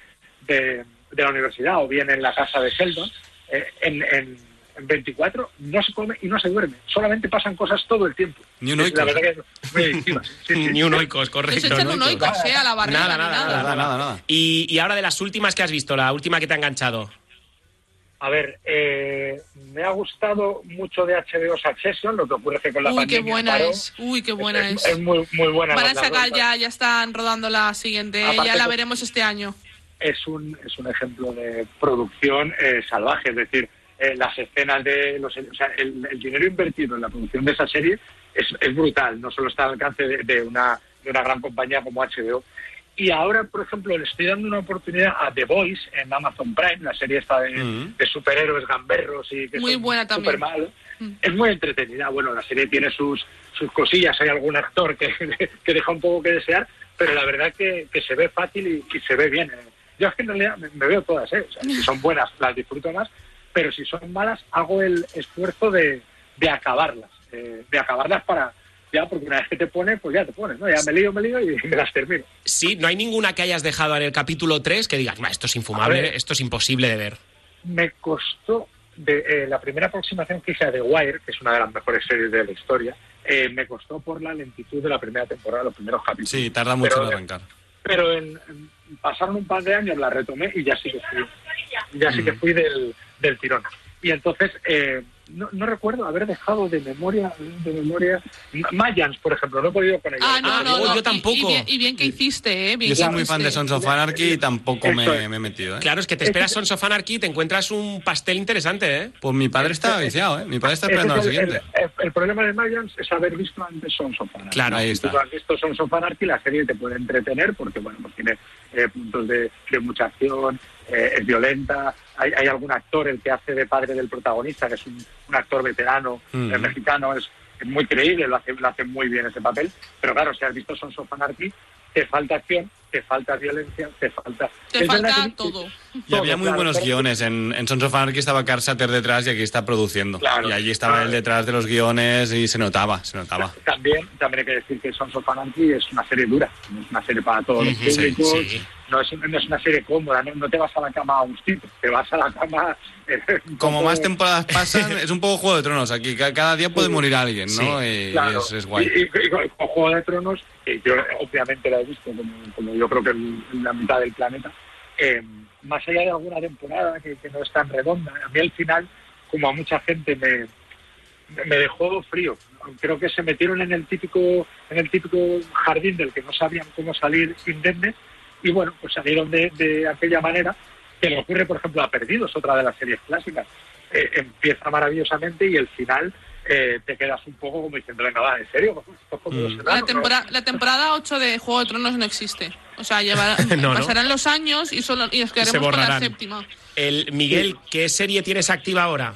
de, de la universidad o bien en la casa de Sheldon, eh, en, en, en 24 no se come y no se duerme, solamente pasan cosas todo el tiempo. Ni un oikos. La verdad que es muy adictiva. sí, sí, sí. Ni un oikos, No correcto. se echan no un oikos. oikos, ¿eh? A la barriga. Nada, nada, nada, Nada, nada, nada. Y, y ahora de las últimas que has visto, la última que te ha enganchado. A ver, eh, me ha gustado mucho de HBO Succession, lo que ocurre es que con la Uy, qué pandemia buena paró. es. Uy, qué buena es. Es muy, muy buena. Van a sacar ya, ya están rodando la siguiente. Aparte ya la veremos este año. Es un, es un ejemplo de producción eh, salvaje, es decir, eh, las escenas de los... O sea, el, el dinero invertido en la producción de esa serie es, es brutal, no solo está al alcance de, de una, de una gran compañía como HBO. Y ahora, por ejemplo, le estoy dando una oportunidad a The Voice en Amazon Prime, la serie esta de, Mm. de superhéroes gamberros y que Muy son buena también. supermalos. Mm. Es muy entretenida. Bueno, la serie tiene sus, sus cosillas, hay algún actor que, que deja un poco que desear, pero la verdad que, que se ve fácil y, y se ve bien. Yo es que en realidad me, me veo todas, ¿eh? O sea, si son buenas las disfruto más, pero si son malas hago el esfuerzo de, de acabarlas, eh, de acabarlas para ya, porque una vez que te pones, pues ya te pones, ¿no? Ya me lío, me lío y me las termino. Sí, no hay ninguna que hayas dejado en el capítulo 3 que digas, "Bah, esto es infumable, ver. esto es imposible de ver. me costó de eh, la primera aproximación que hice a The Wire, que es una de las mejores series de la historia, eh, me costó por la lentitud de la primera temporada, los primeros capítulos. Sí, tarda mucho Pero, en arrancar. Pero en, en- pasaron un par de años, la retomé y ya sí que fui, ya sí que Mm. fui del, del tirón. Y entonces eh, no, no recuerdo haber dejado de memoria, de memoria Mayans, por ejemplo, no he podido con ella. Ah, no, no, yo no. y- tampoco. Y, bien, y bien que hiciste, ¿eh? Bien Yo soy muy fan de. Sons of Anarchy y tampoco me, he metido, ¿eh? Claro, es que te esperas Sons of Anarchy y te encuentras un pastel interesante, ¿eh? Pues mi padre está viciado, ¿eh? Mi padre está esperando es el, siguiente. el- el problema de Mayans es haber visto antes Sons of Anarchy. Claro, ahí Si está. tú has visto Sons of Anarchy, la serie te puede entretener porque bueno, pues tiene eh, puntos de, de mucha acción, eh, es violenta. Hay, hay algún actor, el que hace de padre del protagonista, que es un, un actor veterano Mm. eh, mexicano, es, es muy creíble, lo hace, lo hace muy bien ese papel. Pero claro, si has visto Sons of Anarchy, te falta acción, te falta violencia, te falta... Te Es falta todo. Y había muy claro, buenos pero- guiones. En, en Sons of Anarchy estaba Carl Satter detrás y aquí está produciendo. Claro. Y allí estaba Claro. él detrás de los guiones y se notaba, se notaba. También, también hay que decir que Sons of Anarchy es una serie dura, es una serie para todos los sí, públicos, sí. No, es, no es una serie cómoda, no, no te vas a la cama a gustito, te vas a la cama... eh, Como poco- más temporadas pasan, es un poco Juego de Tronos. Aquí ca- cada día puede morir alguien, ¿no? Sí, y, Claro. es, es guay. Y, y- con Juego de Tronos, que yo obviamente la he visto como, como yo creo que en la mitad del planeta, eh, más allá de alguna temporada que, que no es tan redonda, a mí al final, como a mucha gente, me, me dejó frío. Creo que se metieron en el típico en el típico jardín del que no sabían cómo salir indemnes y bueno, pues salieron de, de aquella manera que le ocurre, por ejemplo, a Perdidos, otra de las series clásicas. Eh, empieza maravillosamente y el final eh, te quedas un poco como diciendo, venga, va, ¿en serio? Los La, Serrano, tempora- la temporada 8 de Juego de Tronos no existe. O sea, llevará- No, no. pasarán los años y, solo, y nos quedaremos Se con la séptima. El Miguel, ¿qué serie tienes activa ahora?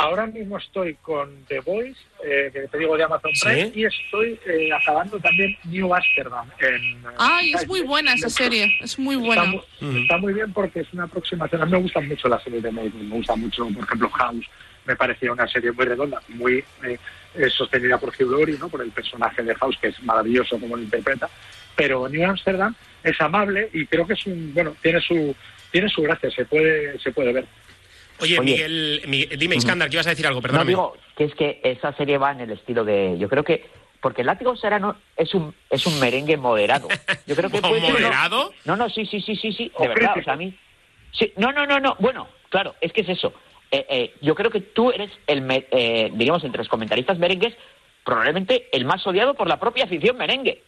Ahora mismo estoy con The Voice, eh, que te digo de Amazon ¿Sí? Prime, y estoy eh, acabando también New Amsterdam. En, Ay, es muy buena esa serie. Es muy buena. Está, mu- está muy bien porque es una aproximación. A mí me gustan mucho las series de médicos. Me gusta mucho, por ejemplo, House. Me parecía una serie muy redonda, muy eh, eh, sostenida por Hugh Laurie, ¿no? por el personaje de House, que es maravilloso como lo interpreta. Pero New Amsterdam es amable y creo que es un. Bueno, tiene su tiene su gracia, se puede, se puede ver. Oye, Oye. Miguel, Mi- dime. Iskandar, que ibas a decir algo, No perdóname. digo que es que esa serie va en el estilo de. Yo creo que. Porque el látigo serrano es un, es un merengue moderado. Yo creo que puede ser, ¿no? ¿Moderado? No, no, sí, sí, sí, sí, sí, de verdad. O sea, a mí. Sí, no, no, no, no. Bueno, claro, es que es eso. Eh, eh, yo creo que tú eres el, eh, diríamos, entre los comentaristas merengues, probablemente el más odiado por la propia afición merengue.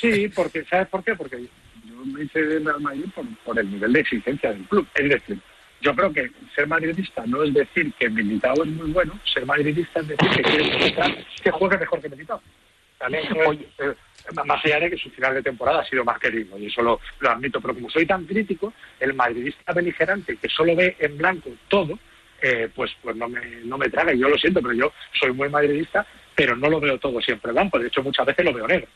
Sí, porque ¿sabes por qué? Porque yo me hice de Real Madrid por, por el nivel de exigencia del club. Es decir, yo creo que ser madridista no es decir que Militao es muy bueno, ser madridista es decir que quieres que juegue mejor que Militao. También es- eh, más allá de que su final de temporada ha sido más querido, y eso lo, lo admito, pero como soy tan crítico, el madridista beligerante que solo ve en blanco todo, eh, pues pues no me, no me traga, y yo lo siento, pero yo soy muy madridista, pero no lo veo todo siempre blanco, de hecho muchas veces lo veo negro.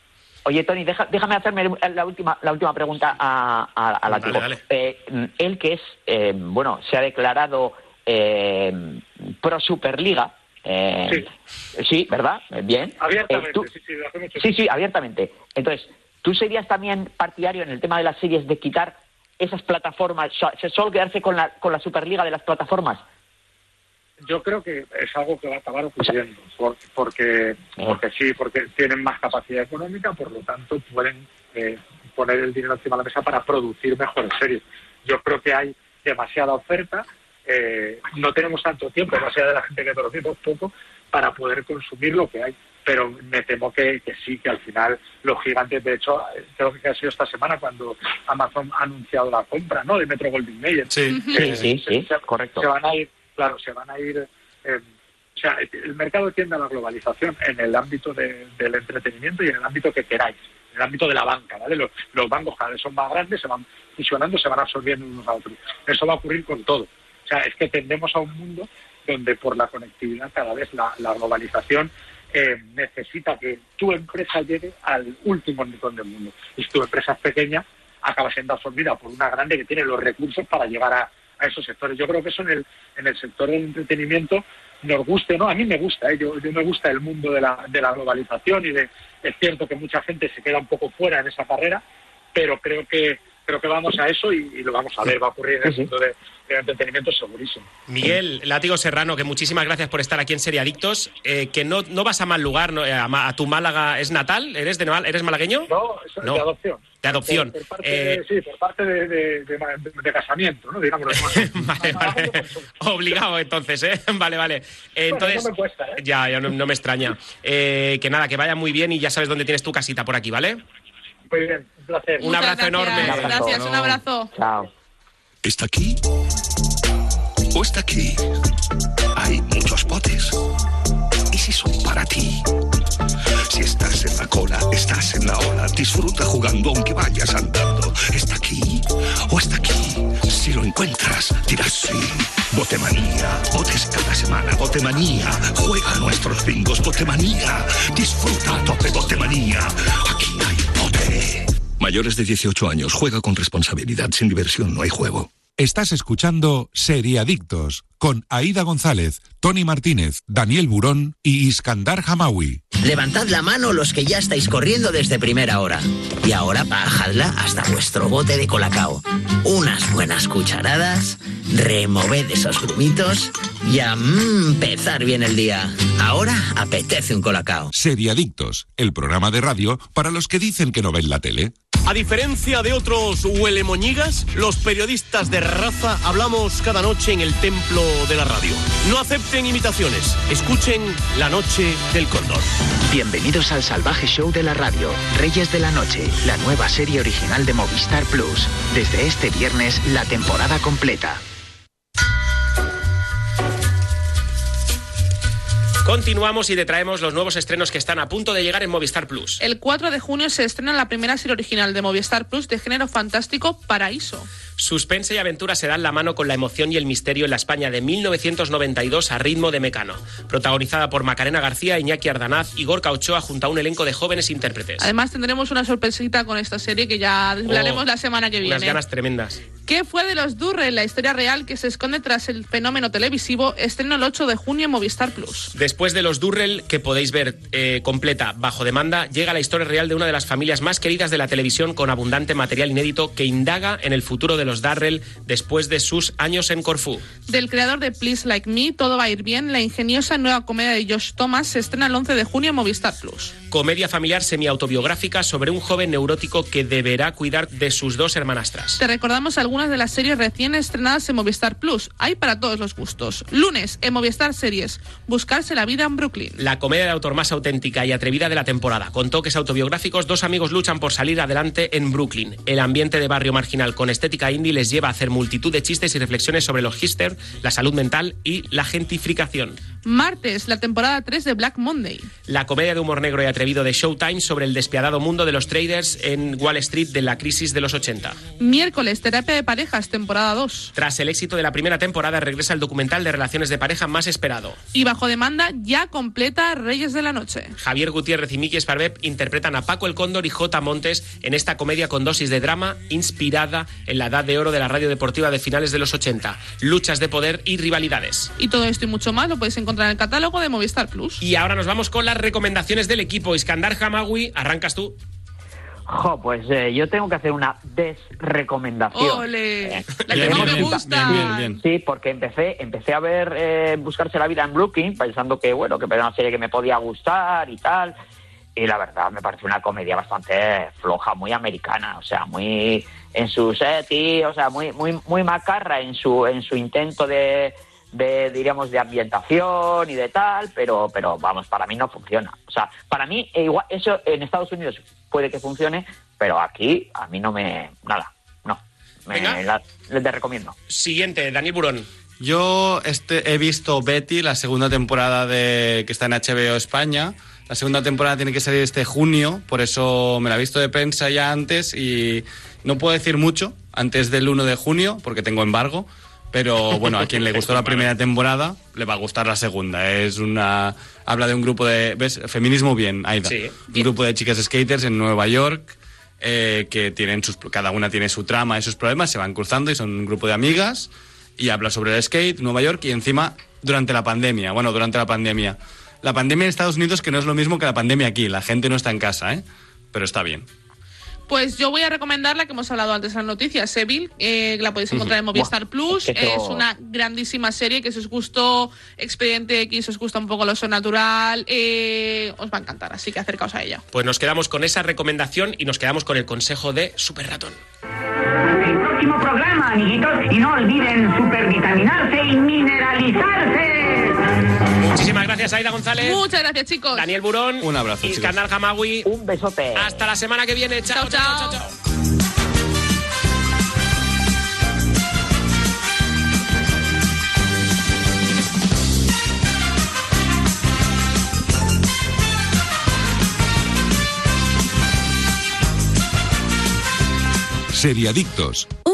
Oye, Tony, deja- déjame hacerme la última, la última pregunta a, a, a Látigo. Dale, dale. Eh, mm, él que es, eh, bueno, se ha declarado eh, pro Superliga. eh, sí. ¿verdad? Bien. Abiertamente, Eh, tú- sí, sí, de hace mucho sí, sí, abiertamente. Entonces, ¿tú serías también partidario en el tema de las series de quitar esas plataformas, so- solo quedarse con la, con la Superliga de las plataformas? Yo creo que es algo que va a acabar ocurriendo, por- porque, porque sí, porque tienen más capacidad económica, por lo tanto pueden eh, poner el dinero encima de la mesa para producir mejores series. Yo creo que hay demasiada oferta, eh, no tenemos tanto tiempo, más allá de la gente que dormimos poco, para poder consumir lo que hay. Pero me temo que, que sí, que al final los gigantes, de hecho, creo que ha sido esta semana cuando Amazon ha anunciado la compra ¿no? de Metro Goldwyn Mayer. Sí, sí, sí, sí, correcto. Se van a ir, claro, se van a ir. eh, o sea, el mercado tiende a la globalización en el ámbito de- del entretenimiento y en el ámbito que queráis, en el ámbito de la banca, ¿vale? Los, los bancos cada vez son más grandes, se van fusionando, se van absorbiendo unos a otros. Eso va a ocurrir con todo. O sea, es que tendemos a un mundo donde por la conectividad cada vez la, la globalización eh, necesita que tu empresa llegue al último rincón del mundo. Y si tu empresa es pequeña, acaba siendo absorbida por una grande que tiene los recursos para llegar a, a esos sectores. Yo creo que eso en el, en el sector del entretenimiento nos guste, ¿no? A mí me gusta, ¿eh? yo, yo me gusta el mundo de la, de la globalización y de, es cierto que mucha gente se queda un poco fuera en esa carrera, pero creo que creo que vamos a eso y, y lo vamos a ver, va a ocurrir en el mundo de- del entretenimiento segurísimo. Miguel Látigo Serrano, que muchísimas gracias por estar aquí en Serie Adictos. Eh, que no, no vas a mal lugar, no, Eh, a, tu Málaga. ¿Es natal? ¿Eres, de, ¿Eres malagueño? No, es No. de adopción. De adopción. Por, por parte Eh, de, sí, por parte de, de- de- de- de casamiento, ¿no? Digámoslo. vale, vale. Obligado, entonces, ¿eh? Vale, vale. Bueno, Entonces, no me cuesta, ¿eh? ya, ya no, no me extraña. Eh, que nada, que vaya muy bien y ya sabes dónde tienes tu casita por aquí, ¿vale? Muy bien, un placer. Un abrazo enorme. Gracias, un abrazo. Chao. ¿Está aquí? ¿O está aquí? Hay muchos potes. ¿Y si son para ti? Si estás en la cola, estás en la ola. Disfruta jugando aunque vayas andando. ¿Está aquí? ¿O está aquí? Si lo encuentras, dirás sí. Botemanía. Botes cada semana. Botemanía. Juega nuestros bingos. Botemanía. Disfruta a tope Botemanía. Aquí. Mayores de 18 años. Juega con responsabilidad. Sin diversión no hay juego. Estás escuchando Seriadictos con Aida González, Tony Martínez, Daniel Burón y Iskandar Hamawi. Levantad la mano los que ya estáis corriendo desde primera hora. Y ahora bajadla hasta vuestro bote de colacao. Unas buenas cucharadas, removed esos grumitos y a empezar bien el día. Ahora apetece un colacao. Seriadictos, el programa de radio para los que dicen que no ven la tele. A diferencia de otros huelemoñigas, los periodistas de raza hablamos cada noche en el templo de la radio. No acepten imitaciones. Escuchen La Noche del Cóndor. Bienvenidos al salvaje show de la radio, Reyes de la Noche, la nueva serie original de Movistar Plus. Desde este viernes, la temporada completa. Continuamos y te traemos los nuevos estrenos que están a punto de llegar en Movistar Plus. El 4 de junio se estrena la primera serie original de Movistar Plus de género fantástico Paraíso. Suspense y aventura se dan la mano con la emoción y el misterio en la España de 1992 a ritmo de Mecano. Protagonizada por Macarena García, Iñaki Ardanaz y Gorka Ochoa junto a un elenco de jóvenes intérpretes. Además tendremos una sorpresita con esta serie que ya desvelaremos Oh, la semana que viene. Unas ganas tremendas. ¿Qué fue de los Durrell? La historia real que se esconde tras el fenómeno televisivo estreno el 8 de junio en Movistar Plus. Después de los Durrell, que podéis ver eh, completa bajo demanda, llega la historia real de una de las familias más queridas de la televisión con abundante material inédito que indaga en el futuro de los Darrell después de sus años en Corfú. Del creador de Please Like Me, Todo va a ir bien, la ingeniosa nueva comedia de Josh Thomas se estrena el 11 de junio en Movistar Plus. Comedia familiar semi-autobiográfica sobre un joven neurótico que deberá cuidar de sus dos hermanastras. Te recordamos algunas de las series recién estrenadas en Movistar Plus. Hay para todos los gustos. Lunes, en Movistar Series, Buscarse la vida en Brooklyn. La comedia de autor más auténtica y atrevida de la temporada. Con toques autobiográficos, dos amigos luchan por salir adelante en Brooklyn. El ambiente de barrio marginal con estética indie les lleva a hacer multitud de chistes y reflexiones sobre los hipster, la salud mental y la gentrificación. Martes, la temporada 3 de Black Monday. La comedia de humor negro y atrevido de Showtime sobre el despiadado mundo de los traders en Wall Street de la crisis de los 80. Miércoles, terapia de parejas, temporada 2. Tras el éxito de la primera temporada, regresa el documental de relaciones de pareja más esperado. Y bajo demanda ya completa Reyes de la Noche. Javier Gutiérrez y Miki Esparvep interpretan a Paco el Cóndor y J. Montes en esta comedia con dosis de drama inspirada en la edad de oro de la radio deportiva de finales de los 80. Luchas de poder y rivalidades. Y todo esto y mucho más lo podéis encontrar en el catálogo de Movistar Plus. Y ahora nos vamos con las recomendaciones del equipo. Iskandar Hamawi, arrancas tú. Jo, pues eh, yo tengo que hacer una desrecomendación. ¡Ole! Eh, La que me gusta. Sí, porque empecé, empecé a ver eh, Buscarse la vida en Brooklyn, pensando que, bueno, que era una serie que me podía gustar y tal. Y la verdad me parece una comedia bastante floja, muy americana, o sea, muy en su set, y, o sea, muy, muy, muy macarra en su, en su intento de, de, diríamos, de ambientación y de tal, pero, pero vamos, para mí no funciona. O sea, para mí, eh, igual, eso en Estados Unidos puede que funcione, pero aquí a mí no me, nada, no, me, la, te recomiendo. Siguiente, Daniel Burón. Yo este, he visto Betty, la segunda temporada de que está en HBO España. La segunda temporada tiene que salir este junio, por eso me la he visto de prensa ya antes y no puedo decir mucho antes del 1 de junio porque tengo embargo. Pero bueno, a quien le gustó la primera temporada le va a gustar la segunda. Es una habla de un grupo de ¿ves? feminismo bien, Aida. Sí. Un grupo de chicas skaters en Nueva York eh, que tienen sus cada una tiene su trama y sus problemas, se van cruzando y son un grupo de amigas y habla sobre el skate, Nueva York y encima durante la pandemia. Bueno, durante la pandemia. La pandemia en Estados Unidos que no es lo mismo que la pandemia aquí. La gente no está en casa, ¿eh? Pero está bien. Pues yo voy a recomendar la que hemos hablado antes en las noticias, Seville, eh, la podéis encontrar en Movistar Plus. es que Es esto- una grandísima serie que si os gustó Expediente X, os gusta un poco lo sobrenatural, eh, os va a encantar, así que acercaos a ella. Pues nos quedamos con esa recomendación y nos quedamos con el consejo de Super Ratón. Amiguitos, y no olviden supervitaminarse y mineralizarse. Muchísimas gracias, Aida González. Muchas gracias, chicos. Daniel Burón. Un abrazo, chicos. Iskandar Hamawi. Un besote. Hasta la semana que viene. Chao, chao, chao. chao. Seriadictos.